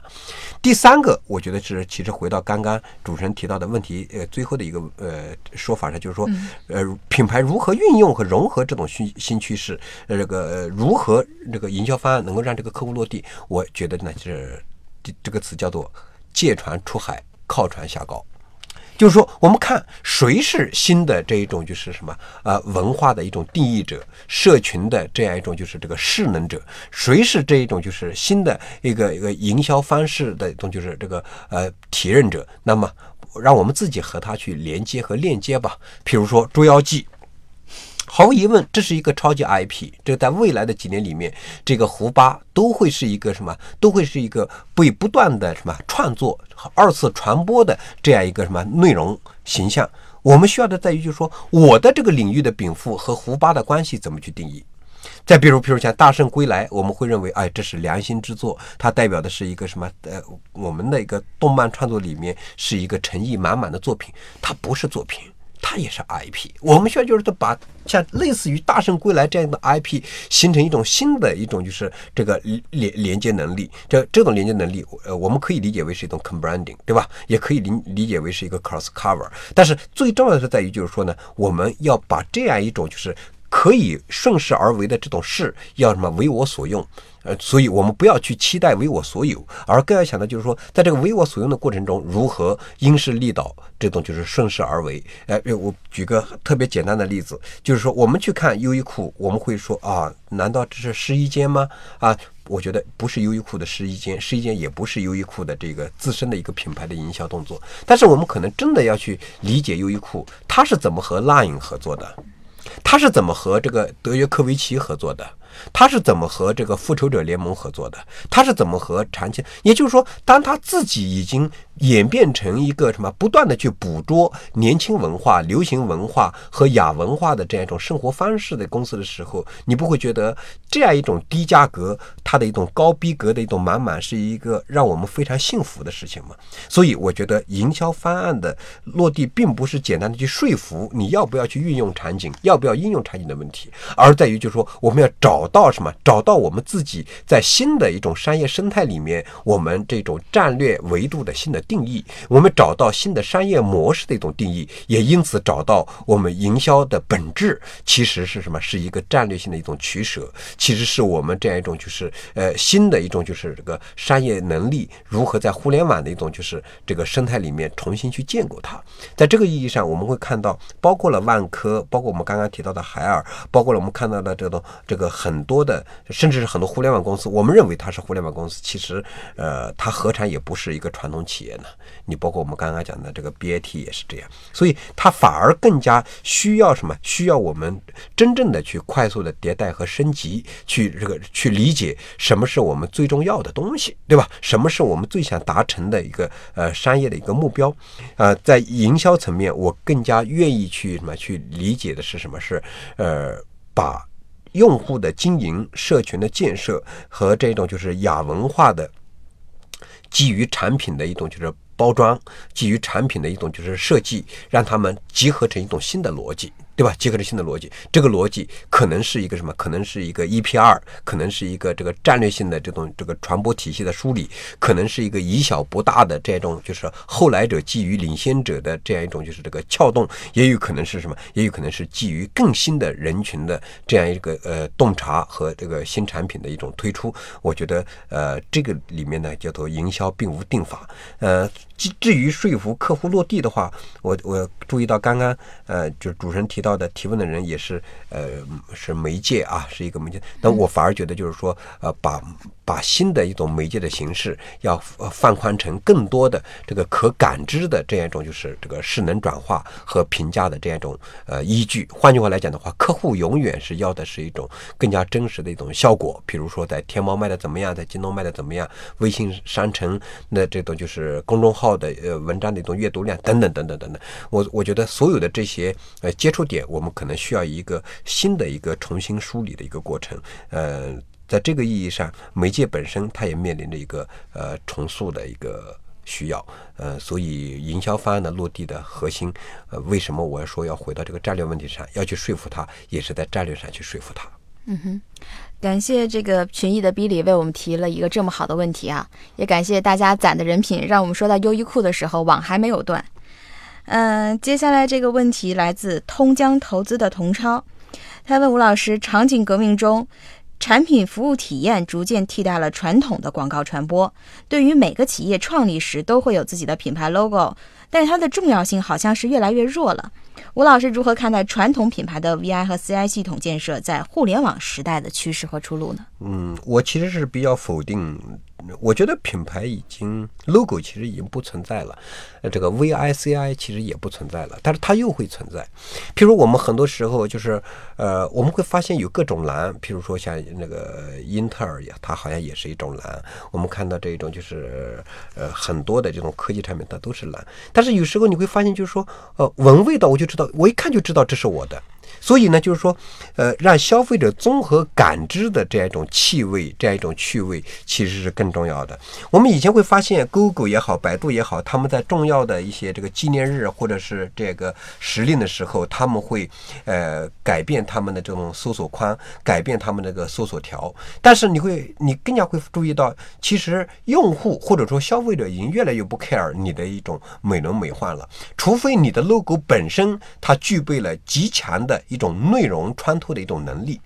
第三个，我觉得是其实回到刚刚主持人提到的问题，呃，最后的一个呃说法呢，就是说，呃，品牌如何运用和融合这种新新趋势，呃，这个如何这个营销方案能够让这个客户落地？我觉得呢，是这个词叫做借船出海，靠船下高。就是说，我们看谁是新的这一种，就是什么呃文化的一种定义者，社群的这样一种就是这个势能者，谁是这一种就是新的一个一个营销方式的一种就是这个呃体认者，那么让我们自己和他去连接和链接吧。譬如说《捉妖记》。毫无疑问，这是一个超级 IP。这在未来的几年里面，这个胡巴都会是一个什么？都会是一个被不断的什么创作和二次传播的这样一个什么内容形象。我们需要的在于，就是说，我的这个领域的禀赋和胡巴的关系怎么去定义？再比如，比如像《大圣归来》，我们会认为，哎，这是良心之作，它代表的是一个什么？呃，我们的一个动漫创作里面是一个诚意满满的作品，它不是作品。它也是 IP，我们需要就是把像类似于《大圣归来》这样的 IP 形成一种新的一种就是这个连连接能力。这这种连接能力，呃，我们可以理解为是一种 combranding，对吧？也可以理理解为是一个 cross cover。但是最重要的是在于就是说呢，我们要把这样一种就是可以顺势而为的这种事，要什么为我所用。呃，所以我们不要去期待为我所有，而更要想的就是说，在这个为我所用的过程中，如何因势利导，这种就是顺势而为。哎，我举个特别简单的例子，就是说，我们去看优衣库，我们会说啊，难道这是试衣间吗？啊，我觉得不是优衣库的试衣间，试衣间也不是优衣库的这个自身的一个品牌的营销动作。但是我们可能真的要去理解优衣库，它是怎么和 LINE 合作的，他是怎么和这个德约科维奇合作的。他是怎么和这个复仇者联盟合作的？他是怎么和长期？也就是说，当他自己已经演变成一个什么，不断的去捕捉年轻文化、流行文化和亚文化的这样一种生活方式的公司的时候，你不会觉得这样一种低价格，它的一种高逼格的一种满满，是一个让我们非常幸福的事情吗？所以，我觉得营销方案的落地，并不是简单的去说服你要不要去运用场景，要不要应用场景的问题，而在于就是说，我们要找。找到什么？找到我们自己在新的一种商业生态里面，我们这种战略维度的新的定义。我们找到新的商业模式的一种定义，也因此找到我们营销的本质其实是什么？是一个战略性的一种取舍。其实是我们这样一种就是呃新的一种就是这个商业能力如何在互联网的一种就是这个生态里面重新去建构它。在这个意义上，我们会看到，包括了万科，包括我们刚刚提到的海尔，包括了我们看到的这种这个很。多的，甚至是很多互联网公司，我们认为它是互联网公司，其实，呃，它何尝也不是一个传统企业你包括我们刚刚讲的这个 BAT 也是这样，所以它反而更加需要什么？需要我们真正的去快速的迭代和升级，去这个去理解什么是我们最重要的东西，对吧？什么是我们最想达成的一个呃商业的一个目标？呃，在营销层面，我更加愿意去什么？去理解的是什么？是呃把。用户的经营、社群的建设和这种就是亚文化的基于产品的一种就是包装，基于产品的一种就是设计，让他们集合成一种新的逻辑。对吧？结合着新的逻辑，这个逻辑可能是一个什么？可能是一个 EPR，可能是一个这个战略性的这种这个传播体系的梳理，可能是一个以小博大的这种就是后来者基于领先者的这样一种就是这个撬动，也有可能是什么？也有可能是基于更新的人群的这样一个呃洞察和这个新产品的一种推出。我觉得呃这个里面呢叫做营销并无定法。呃，至至于说服客户落地的话，我我注意到刚刚呃就是主持人提。到的提问的人也是呃是媒介啊，是一个媒介。那我反而觉得就是说呃把把新的一种媒介的形式要放宽成更多的这个可感知的这样一种就是这个势能转化和评价的这样一种呃依据。换句话来讲的话，客户永远是要的是一种更加真实的一种效果。比如说在天猫卖的怎么样，在京东卖的怎么样，微信商城那这种就是公众号的呃文章的一种阅读量等等等等等等。我我觉得所有的这些呃接触点。我们可能需要一个新的一个重新梳理的一个过程，呃，在这个意义上，媒介本身它也面临着一个呃重塑的一个需要，呃，所以营销方案的落地的核心，呃，为什么我要说要回到这个战略问题上，要去说服他，也是在战略上去说服他。嗯哼，感谢这个群艺的 Billy 为我们提了一个这么好的问题啊，也感谢大家攒的人品，让我们说到优衣库的时候网还没有断。嗯，接下来这个问题来自通江投资的童超，他问吴老师：场景革命中，产品服务体验逐渐替代了传统的广告传播，对于每个企业创立时都会有自己的品牌 logo，但是它的重要性好像是越来越弱了。吴老师如何看待传统品牌的 VI 和 CI 系统建设在互联网时代的趋势和出路呢？嗯，我其实是比较否定。我觉得品牌已经 logo 其实已经不存在了，呃，这个 VICI 其实也不存在了，但是它又会存在。譬如我们很多时候就是，呃，我们会发现有各种蓝，譬如说像那个英特尔呀，它好像也是一种蓝。我们看到这种就是，呃，很多的这种科技产品它都是蓝。但是有时候你会发现，就是说，呃，闻味道我就知道，我一看就知道这是我的。所以呢，就是说，呃，让消费者综合感知的这样一种气味，这样一种趣味，其实是更重要的。我们以前会发现，Google 也好，百度也好，他们在重要的一些这个纪念日或者是这个时令的时候，他们会呃改变他们的这种搜索框，改变他们这个搜索条。但是你会，你更加会注意到，其实用户或者说消费者已经越来越不 care 你的一种美轮美奂了，除非你的 logo 本身它具备了极强的。一种内容穿透的一种能力。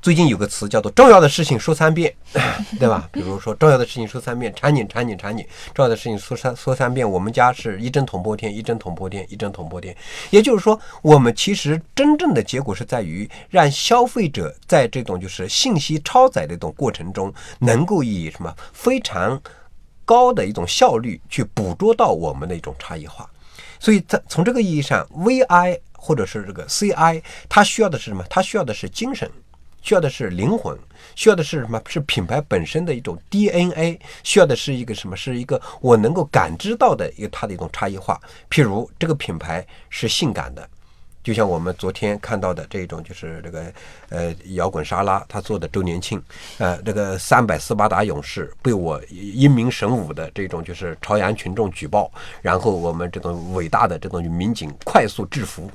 最近有个词叫做“重要的事情说三遍”，对吧？比如说“重要的事情说三遍”，场景场景场景，重要的事情说三说三遍。我们家是一针捅破天，一针捅破天，一针捅破天。也就是说，我们其实真正的结果是在于让消费者在这种就是信息超载的这种过程中，能够以什么非常高的一种效率去捕捉到我们的一种差异化。所以在从这个意义上，VI。或者是这个 CI，它需要的是什么？它需要的是精神，需要的是灵魂，需要的是什么？是品牌本身的一种 DNA，需要的是一个什么？是一个我能够感知到的一个它的一种差异化。譬如这个品牌是性感的。就像我们昨天看到的这种，就是这个呃摇滚沙拉他做的周年庆，呃这个三百斯巴达勇士被我英明神武的这种就是朝阳群众举报，然后我们这种伟大的这种民警快速制服。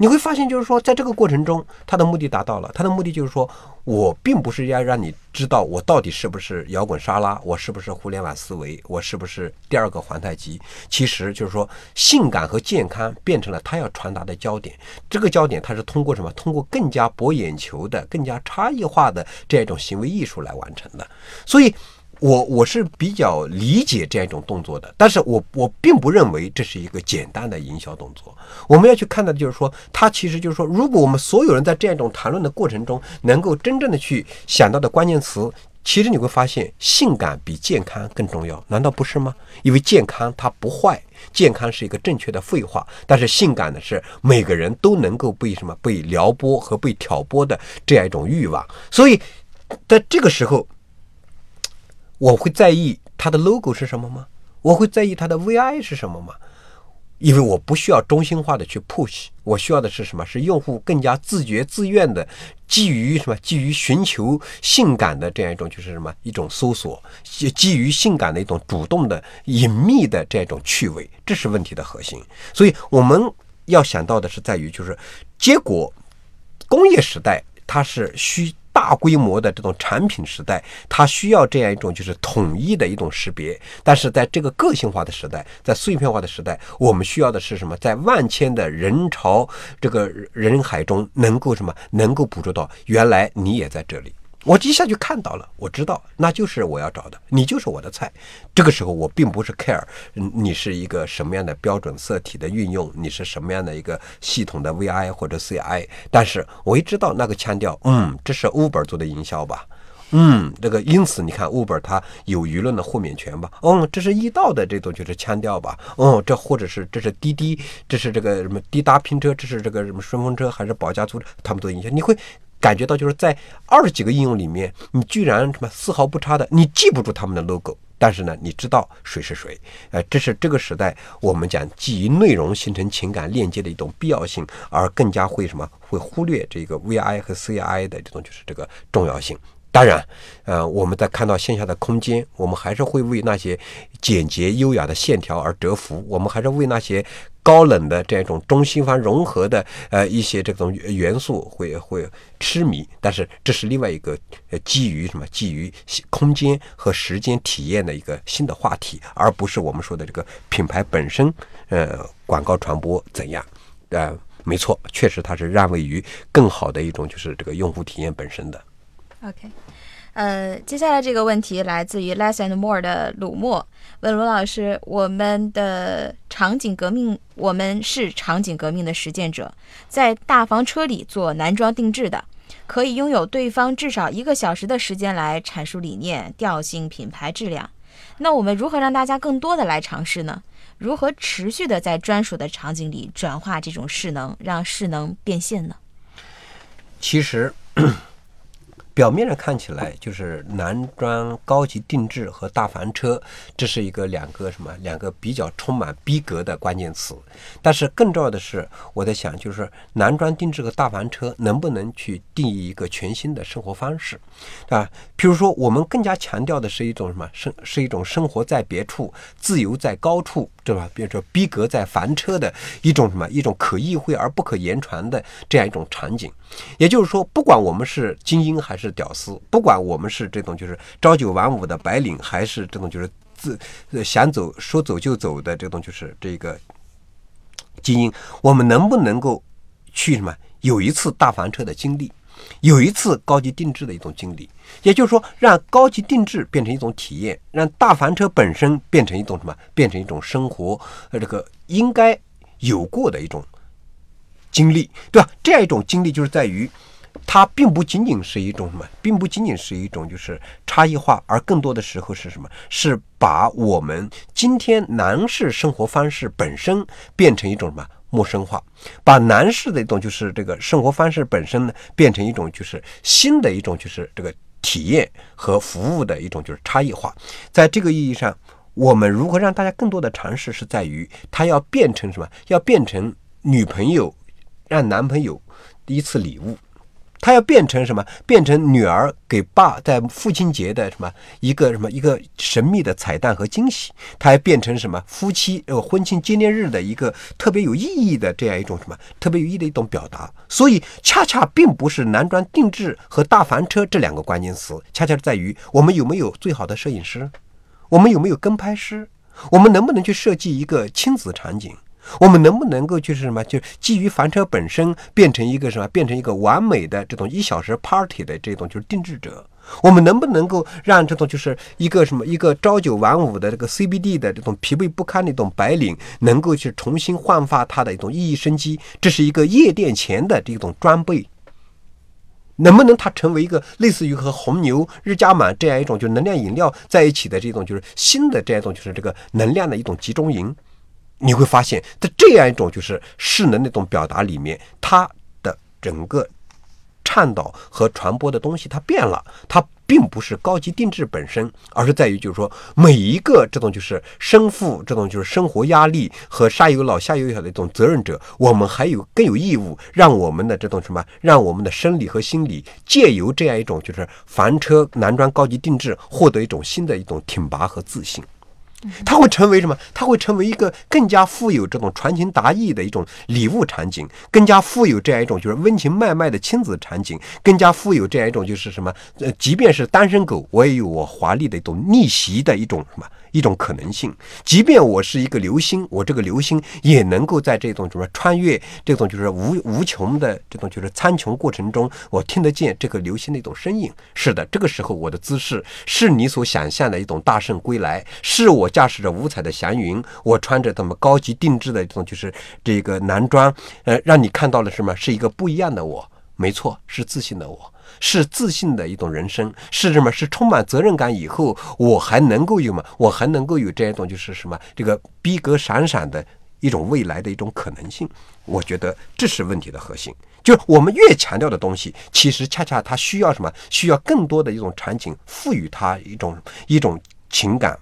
你会发现，就是说，在这个过程中，他的目的达到了。他的目的就是说，我并不是要让你知道我到底是不是摇滚沙拉，我是不是互联网思维，我是不是第二个皇太极。其实就是说，性感和健康变成了他要传达的焦点。这个焦点，他是通过什么？通过更加博眼球的、更加差异化的这样一种行为艺术来完成的。所以。我我是比较理解这样一种动作的，但是我我并不认为这是一个简单的营销动作。我们要去看到的就是说，它其实就是说，如果我们所有人在这样一种谈论的过程中，能够真正的去想到的关键词，其实你会发现，性感比健康更重要，难道不是吗？因为健康它不坏，健康是一个正确的废话，但是性感的，是每个人都能够被什么被撩拨和被挑拨的这样一种欲望，所以在这个时候。我会在意它的 logo 是什么吗？我会在意它的 VI 是什么吗？因为我不需要中心化的去 push，我需要的是什么？是用户更加自觉自愿的，基于什么？基于寻求性感的这样一种就是什么？一种搜索，基于性感的一种主动的隐秘的这种趣味，这是问题的核心。所以我们。要想到的是在于就是结果，工业时代它是需。大规模的这种产品时代，它需要这样一种就是统一的一种识别。但是在这个个性化的时代，在碎片化的时代，我们需要的是什么？在万千的人潮这个人海中，能够什么？能够捕捉到原来你也在这里。我一下就看到了，我知道那就是我要找的，你就是我的菜。这个时候我并不是 care，你是一个什么样的标准色体的运用，你是什么样的一个系统的 VI 或者 CI，但是我一知道那个腔调，嗯，这是 Uber 做的营销吧，嗯，这个因此你看 Uber 它有舆论的豁免权吧，嗯，这是易到的这种就是腔调吧，嗯，这或者是这是滴滴，这是这个什么滴答拼车，这是这个什么顺风车还是保驾租，他们做营销，你会。感觉到就是在二十几个应用里面，你居然什么丝毫不差的，你记不住他们的 logo，但是呢，你知道谁是谁。呃，这是这个时代我们讲基于内容形成情感链接的一种必要性，而更加会什么会忽略这个 VI 和 CI 的这种就是这个重要性。当然，呃，我们在看到线下的空间，我们还是会为那些简洁优雅的线条而折服，我们还是为那些。高冷的这样一种中西方融合的呃一些这种元素会会痴迷，但是这是另外一个呃基于什么基于空间和时间体验的一个新的话题，而不是我们说的这个品牌本身呃广告传播怎样？呃，没错，确实它是让位于更好的一种就是这个用户体验本身的。OK。呃，接下来这个问题来自于 Less and More 的鲁默，问罗老师：我们的场景革命，我们是场景革命的实践者，在大房车里做男装定制的，可以拥有对方至少一个小时的时间来阐述理念、调性、品牌、质量。那我们如何让大家更多的来尝试呢？如何持续的在专属的场景里转化这种势能，让势能变现呢？其实。表面上看起来就是男装高级定制和大房车，这是一个两个什么两个比较充满逼格的关键词。但是更重要的是，我在想，就是男装定制和大房车能不能去定义一个全新的生活方式，啊？譬如说，我们更加强调的是一种什么生，是一种生活在别处，自由在高处，对吧？比如说逼格在房车的一种什么一种可意会而不可言传的这样一种场景。也就是说，不管我们是精英还是是屌丝，不管我们是这种就是朝九晚五的白领，还是这种就是自想走说走就走的这种就是这个精英，我们能不能够去什么有一次大房车的经历，有一次高级定制的一种经历？也就是说，让高级定制变成一种体验，让大房车本身变成一种什么？变成一种生活呃这个应该有过的一种经历，对吧？这样一种经历就是在于。它并不仅仅是一种什么，并不仅仅是一种就是差异化，而更多的时候是什么？是把我们今天男士生活方式本身变成一种什么陌生化，把男士的一种就是这个生活方式本身呢变成一种就是新的一种就是这个体验和服务的一种就是差异化。在这个意义上，我们如何让大家更多的尝试，是在于它要变成什么？要变成女朋友让男朋友的一次礼物。他要变成什么？变成女儿给爸在父亲节的什么一个什么一个神秘的彩蛋和惊喜？他还变成什么夫妻呃婚庆纪念日的一个特别有意义的这样一种什么特别有意义的一种表达？所以恰恰并不是男装定制和大房车这两个关键词，恰恰在于我们有没有最好的摄影师，我们有没有跟拍师，我们能不能去设计一个亲子场景？我们能不能够就是什么，就基于房车本身变成一个什么，变成一个完美的这种一小时 party 的这种就是定制者？我们能不能够让这种就是一个什么一个朝九晚五的这个 CBD 的这种疲惫不堪的一种白领，能够去重新焕发他的一种熠熠生机？这是一个夜店前的这种装备，能不能它成为一个类似于和红牛、日加满这样一种就能量饮料在一起的这种就是新的这样一种就是这个能量的一种集中营？你会发现在这样一种就是势能那种表达里面，它的整个倡导和传播的东西它变了，它并不是高级定制本身，而是在于就是说每一个这种就是身负这种就是生活压力和上有老下有小的一种责任者，我们还有更有义务让我们的这种什么，让我们的生理和心理借由这样一种就是房车男装高级定制获得一种新的一种挺拔和自信。它会成为什么？它会成为一个更加富有这种传情达意的一种礼物场景，更加富有这样一种就是温情脉脉的亲子场景，更加富有这样一种就是什么？呃，即便是单身狗，我也有我华丽的一种逆袭的一种什么？一种可能性，即便我是一个流星，我这个流星也能够在这种什么穿越这种就是无无穷的这种就是苍穹过程中，我听得见这个流星的一种声音。是的，这个时候我的姿势是你所想象的一种大圣归来，是我驾驶着五彩的祥云，我穿着这么高级定制的这种就是这个男装，呃，让你看到了什么？是一个不一样的我。没错，是自信的我。是自信的一种人生，是什么？是充满责任感以后，我还能够有吗？我还能够有这样一种就是什么？这个逼格闪闪的一种未来的一种可能性。我觉得这是问题的核心。就是我们越强调的东西，其实恰恰它需要什么？需要更多的一种场景，赋予它一种一种情感。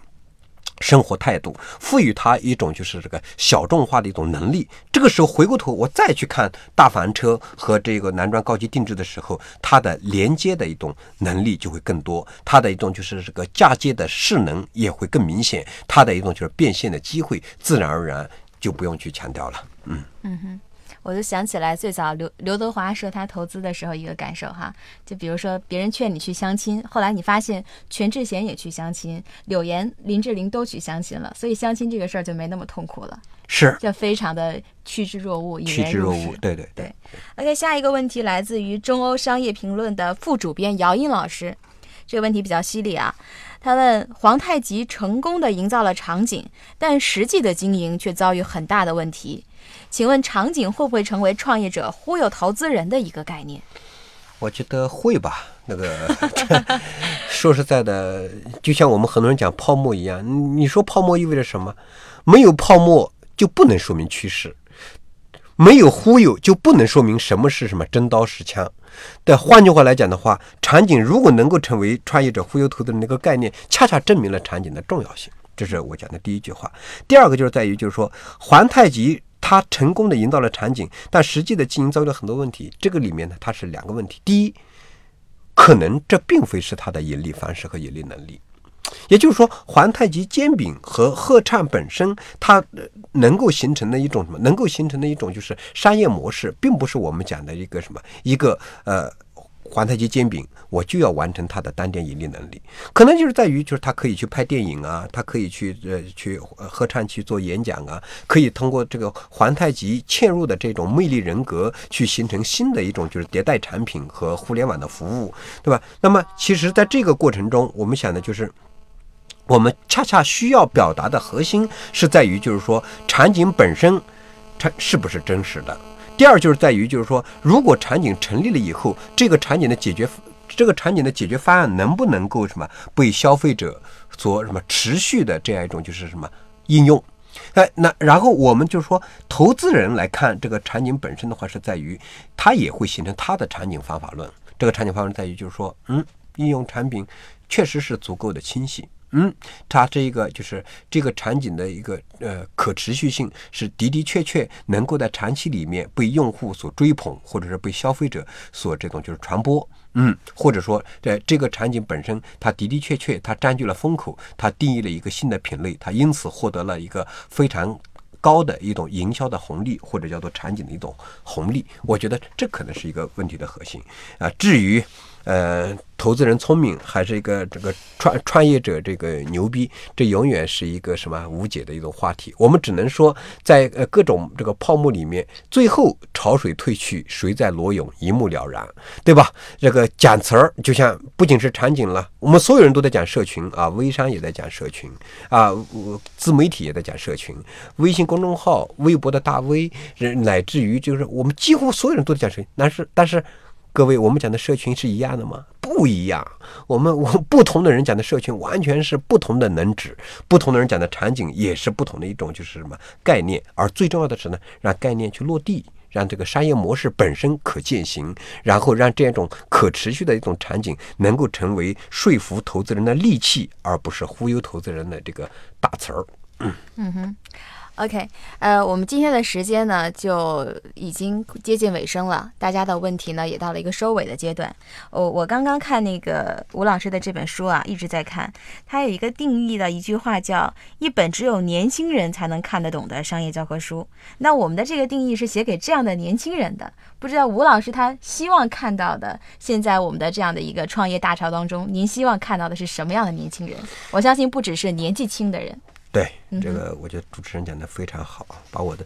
生活态度赋予他一种就是这个小众化的一种能力。这个时候回过头，我再去看大房车和这个男装高级定制的时候，它的连接的一种能力就会更多，它的一种就是这个嫁接的势能也会更明显，它的一种就是变现的机会自然而然就不用去强调了。嗯嗯哼。我就想起来最早刘刘德华说他投资的时候一个感受哈，就比如说别人劝你去相亲，后来你发现全智贤也去相亲，柳岩、林志玲都去相亲了，所以相亲这个事儿就没那么痛苦了，是，就非常的趋之若鹜，趋之若鹜，对对对。OK，下一个问题来自于中欧商业评论的副主编姚英老师，这个问题比较犀利啊，他问皇太极成功的营造了场景，但实际的经营却遭遇很大的问题。请问场景会不会成为创业者忽悠投资人的一个概念？我觉得会吧。那个 说实在的，就像我们很多人讲泡沫一样，你说泡沫意味着什么？没有泡沫就不能说明趋势，没有忽悠就不能说明什么是什么真刀实枪。但换句话来讲的话，场景如果能够成为创业者忽悠投资人的一个概念，恰恰证明了场景的重要性。这是我讲的第一句话。第二个就是在于，就是说皇太极。他成功的营造了场景，但实际的经营遭遇了很多问题。这个里面呢，它是两个问题：第一，可能这并非是他的盈利方式和盈利能力，也就是说，皇太极煎饼和鹤畅本身，它能够形成的一种什么？能够形成的一种就是商业模式，并不是我们讲的一个什么一个呃。皇太极煎饼，我就要完成它的单点盈利能力，可能就是在于，就是他可以去拍电影啊，他可以去呃去合唱去做演讲啊，可以通过这个皇太极嵌入的这种魅力人格，去形成新的一种就是迭代产品和互联网的服务，对吧？那么其实在这个过程中，我们想的就是，我们恰恰需要表达的核心是在于，就是说场景本身它是不是真实的。第二就是在于，就是说，如果场景成立了以后，这个场景的解决，这个场景的解决方案能不能够什么被消费者所什么持续的这样一种就是什么应用？哎，那然后我们就是说，投资人来看这个场景本身的话，是在于它也会形成它的场景方法论。这个场景方法论在于，就是说，嗯，应用产品确实是足够的清晰。嗯，它这个就是这个场景的一个呃可持续性是的的确确能够在长期里面被用户所追捧，或者是被消费者所这种就是传播。嗯，或者说在这个场景本身，它的的确确它占据了风口，它定义了一个新的品类，它因此获得了一个非常高的一种营销的红利，或者叫做场景的一种红利。我觉得这可能是一个问题的核心啊。至于。呃，投资人聪明还是一个这个创创业者这个牛逼，这永远是一个什么无解的一种话题。我们只能说，在呃各种这个泡沫里面，最后潮水退去，谁在裸泳，一目了然，对吧？这个讲词儿，就像不仅是场景了，我们所有人都在讲社群啊，微商也在讲社群啊，自媒体也在讲社群，微信公众号、微博的大 V，乃至于就是我们几乎所有人都在讲社群，但是但是。各位，我们讲的社群是一样的吗？不一样。我们我不同的人讲的社群完全是不同的能指，不同的人讲的场景也是不同的一种，就是什么概念。而最重要的是呢，让概念去落地，让这个商业模式本身可践行，然后让这样一种可持续的一种场景能够成为说服投资人的利器，而不是忽悠投资人的这个大词儿。嗯哼。OK，呃，我们今天的时间呢就已经接近尾声了，大家的问题呢也到了一个收尾的阶段。我我刚刚看那个吴老师的这本书啊，一直在看，他有一个定义的一句话叫“一本只有年轻人才能看得懂的商业教科书”。那我们的这个定义是写给这样的年轻人的，不知道吴老师他希望看到的，现在我们的这样的一个创业大潮当中，您希望看到的是什么样的年轻人？我相信不只是年纪轻的人。对，这个我觉得主持人讲的非常好，把我的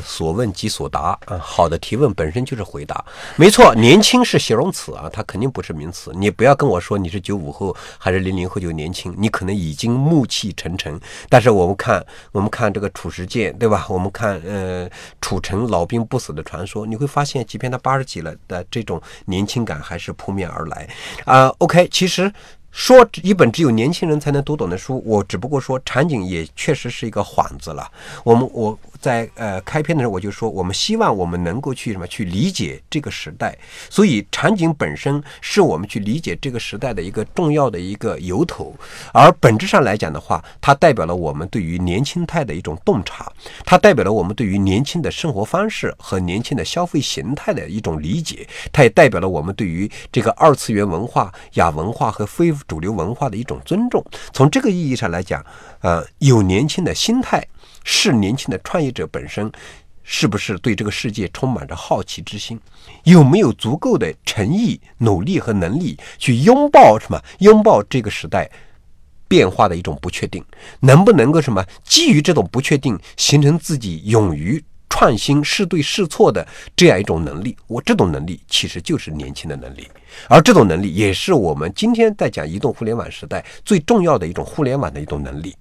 所问即所答啊，好的提问本身就是回答，没错，年轻是形容词啊，它肯定不是名词。你不要跟我说你是九五后还是零零后就年轻，你可能已经暮气沉沉。但是我们看，我们看这个褚时健，对吧？我们看呃褚橙老兵不死的传说，你会发现，即便他八十几了的这种年轻感还是扑面而来啊。OK，其实。说一本只有年轻人才能读懂的书，我只不过说场景也确实是一个幌子了。我们我。在呃开篇的时候我就说，我们希望我们能够去什么去理解这个时代，所以场景本身是我们去理解这个时代的一个重要的一个由头，而本质上来讲的话，它代表了我们对于年轻态的一种洞察，它代表了我们对于年轻的生活方式和年轻的消费形态的一种理解，它也代表了我们对于这个二次元文化、亚文化和非主流文化的一种尊重。从这个意义上来讲，呃，有年轻的心态。是年轻的创业者本身，是不是对这个世界充满着好奇之心？有没有足够的诚意、努力和能力去拥抱什么？拥抱这个时代变化的一种不确定？能不能够什么？基于这种不确定，形成自己勇于创新、试对试错的这样一种能力？我这种能力其实就是年轻的能力，而这种能力也是我们今天在讲移动互联网时代最重要的一种互联网的一种能力。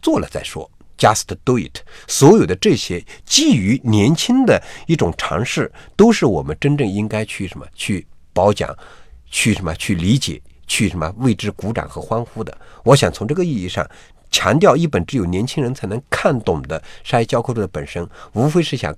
做了再说。Just do it，所有的这些基于年轻的一种尝试，都是我们真正应该去什么去褒奖，去什么去理解，去什么为之鼓掌和欢呼的。我想从这个意义上，强调一本只有年轻人才能看懂的商业教科书的本身，无非是想。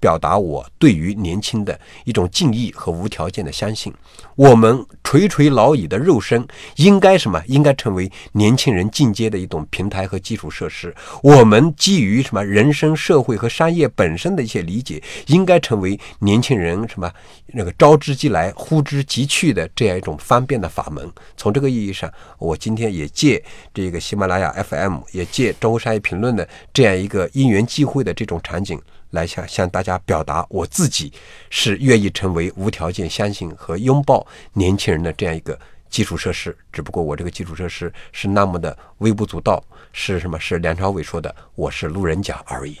表达我对于年轻的一种敬意和无条件的相信。我们垂垂老矣的肉身应该什么？应该成为年轻人进阶的一种平台和基础设施。我们基于什么人生、社会和商业本身的一些理解，应该成为年轻人什么那个招之即来、呼之即去的这样一种方便的法门。从这个意义上，我今天也借这个喜马拉雅 FM，也借《中国商业评论》的这样一个因缘际会的这种场景。来向向大家表达，我自己是愿意成为无条件相信和拥抱年轻人的这样一个基础设施。只不过我这个基础设施是那么的微不足道，是什么？是梁朝伟说的，我是路人甲而已。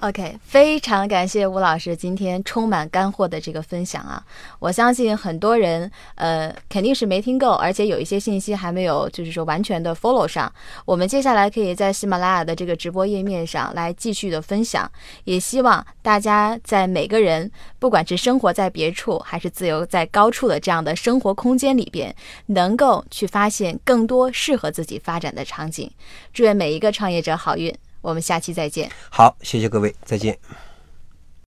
OK，非常感谢吴老师今天充满干货的这个分享啊！我相信很多人呃肯定是没听够，而且有一些信息还没有就是说完全的 follow 上。我们接下来可以在喜马拉雅的这个直播页面上来继续的分享，也希望大家在每个人不管是生活在别处还是自由在高处的这样的生活空间里边，能够去发现更多适合自己发展的场景。祝愿每一个创业者好运！我们下期再见。好，谢谢各位，再见。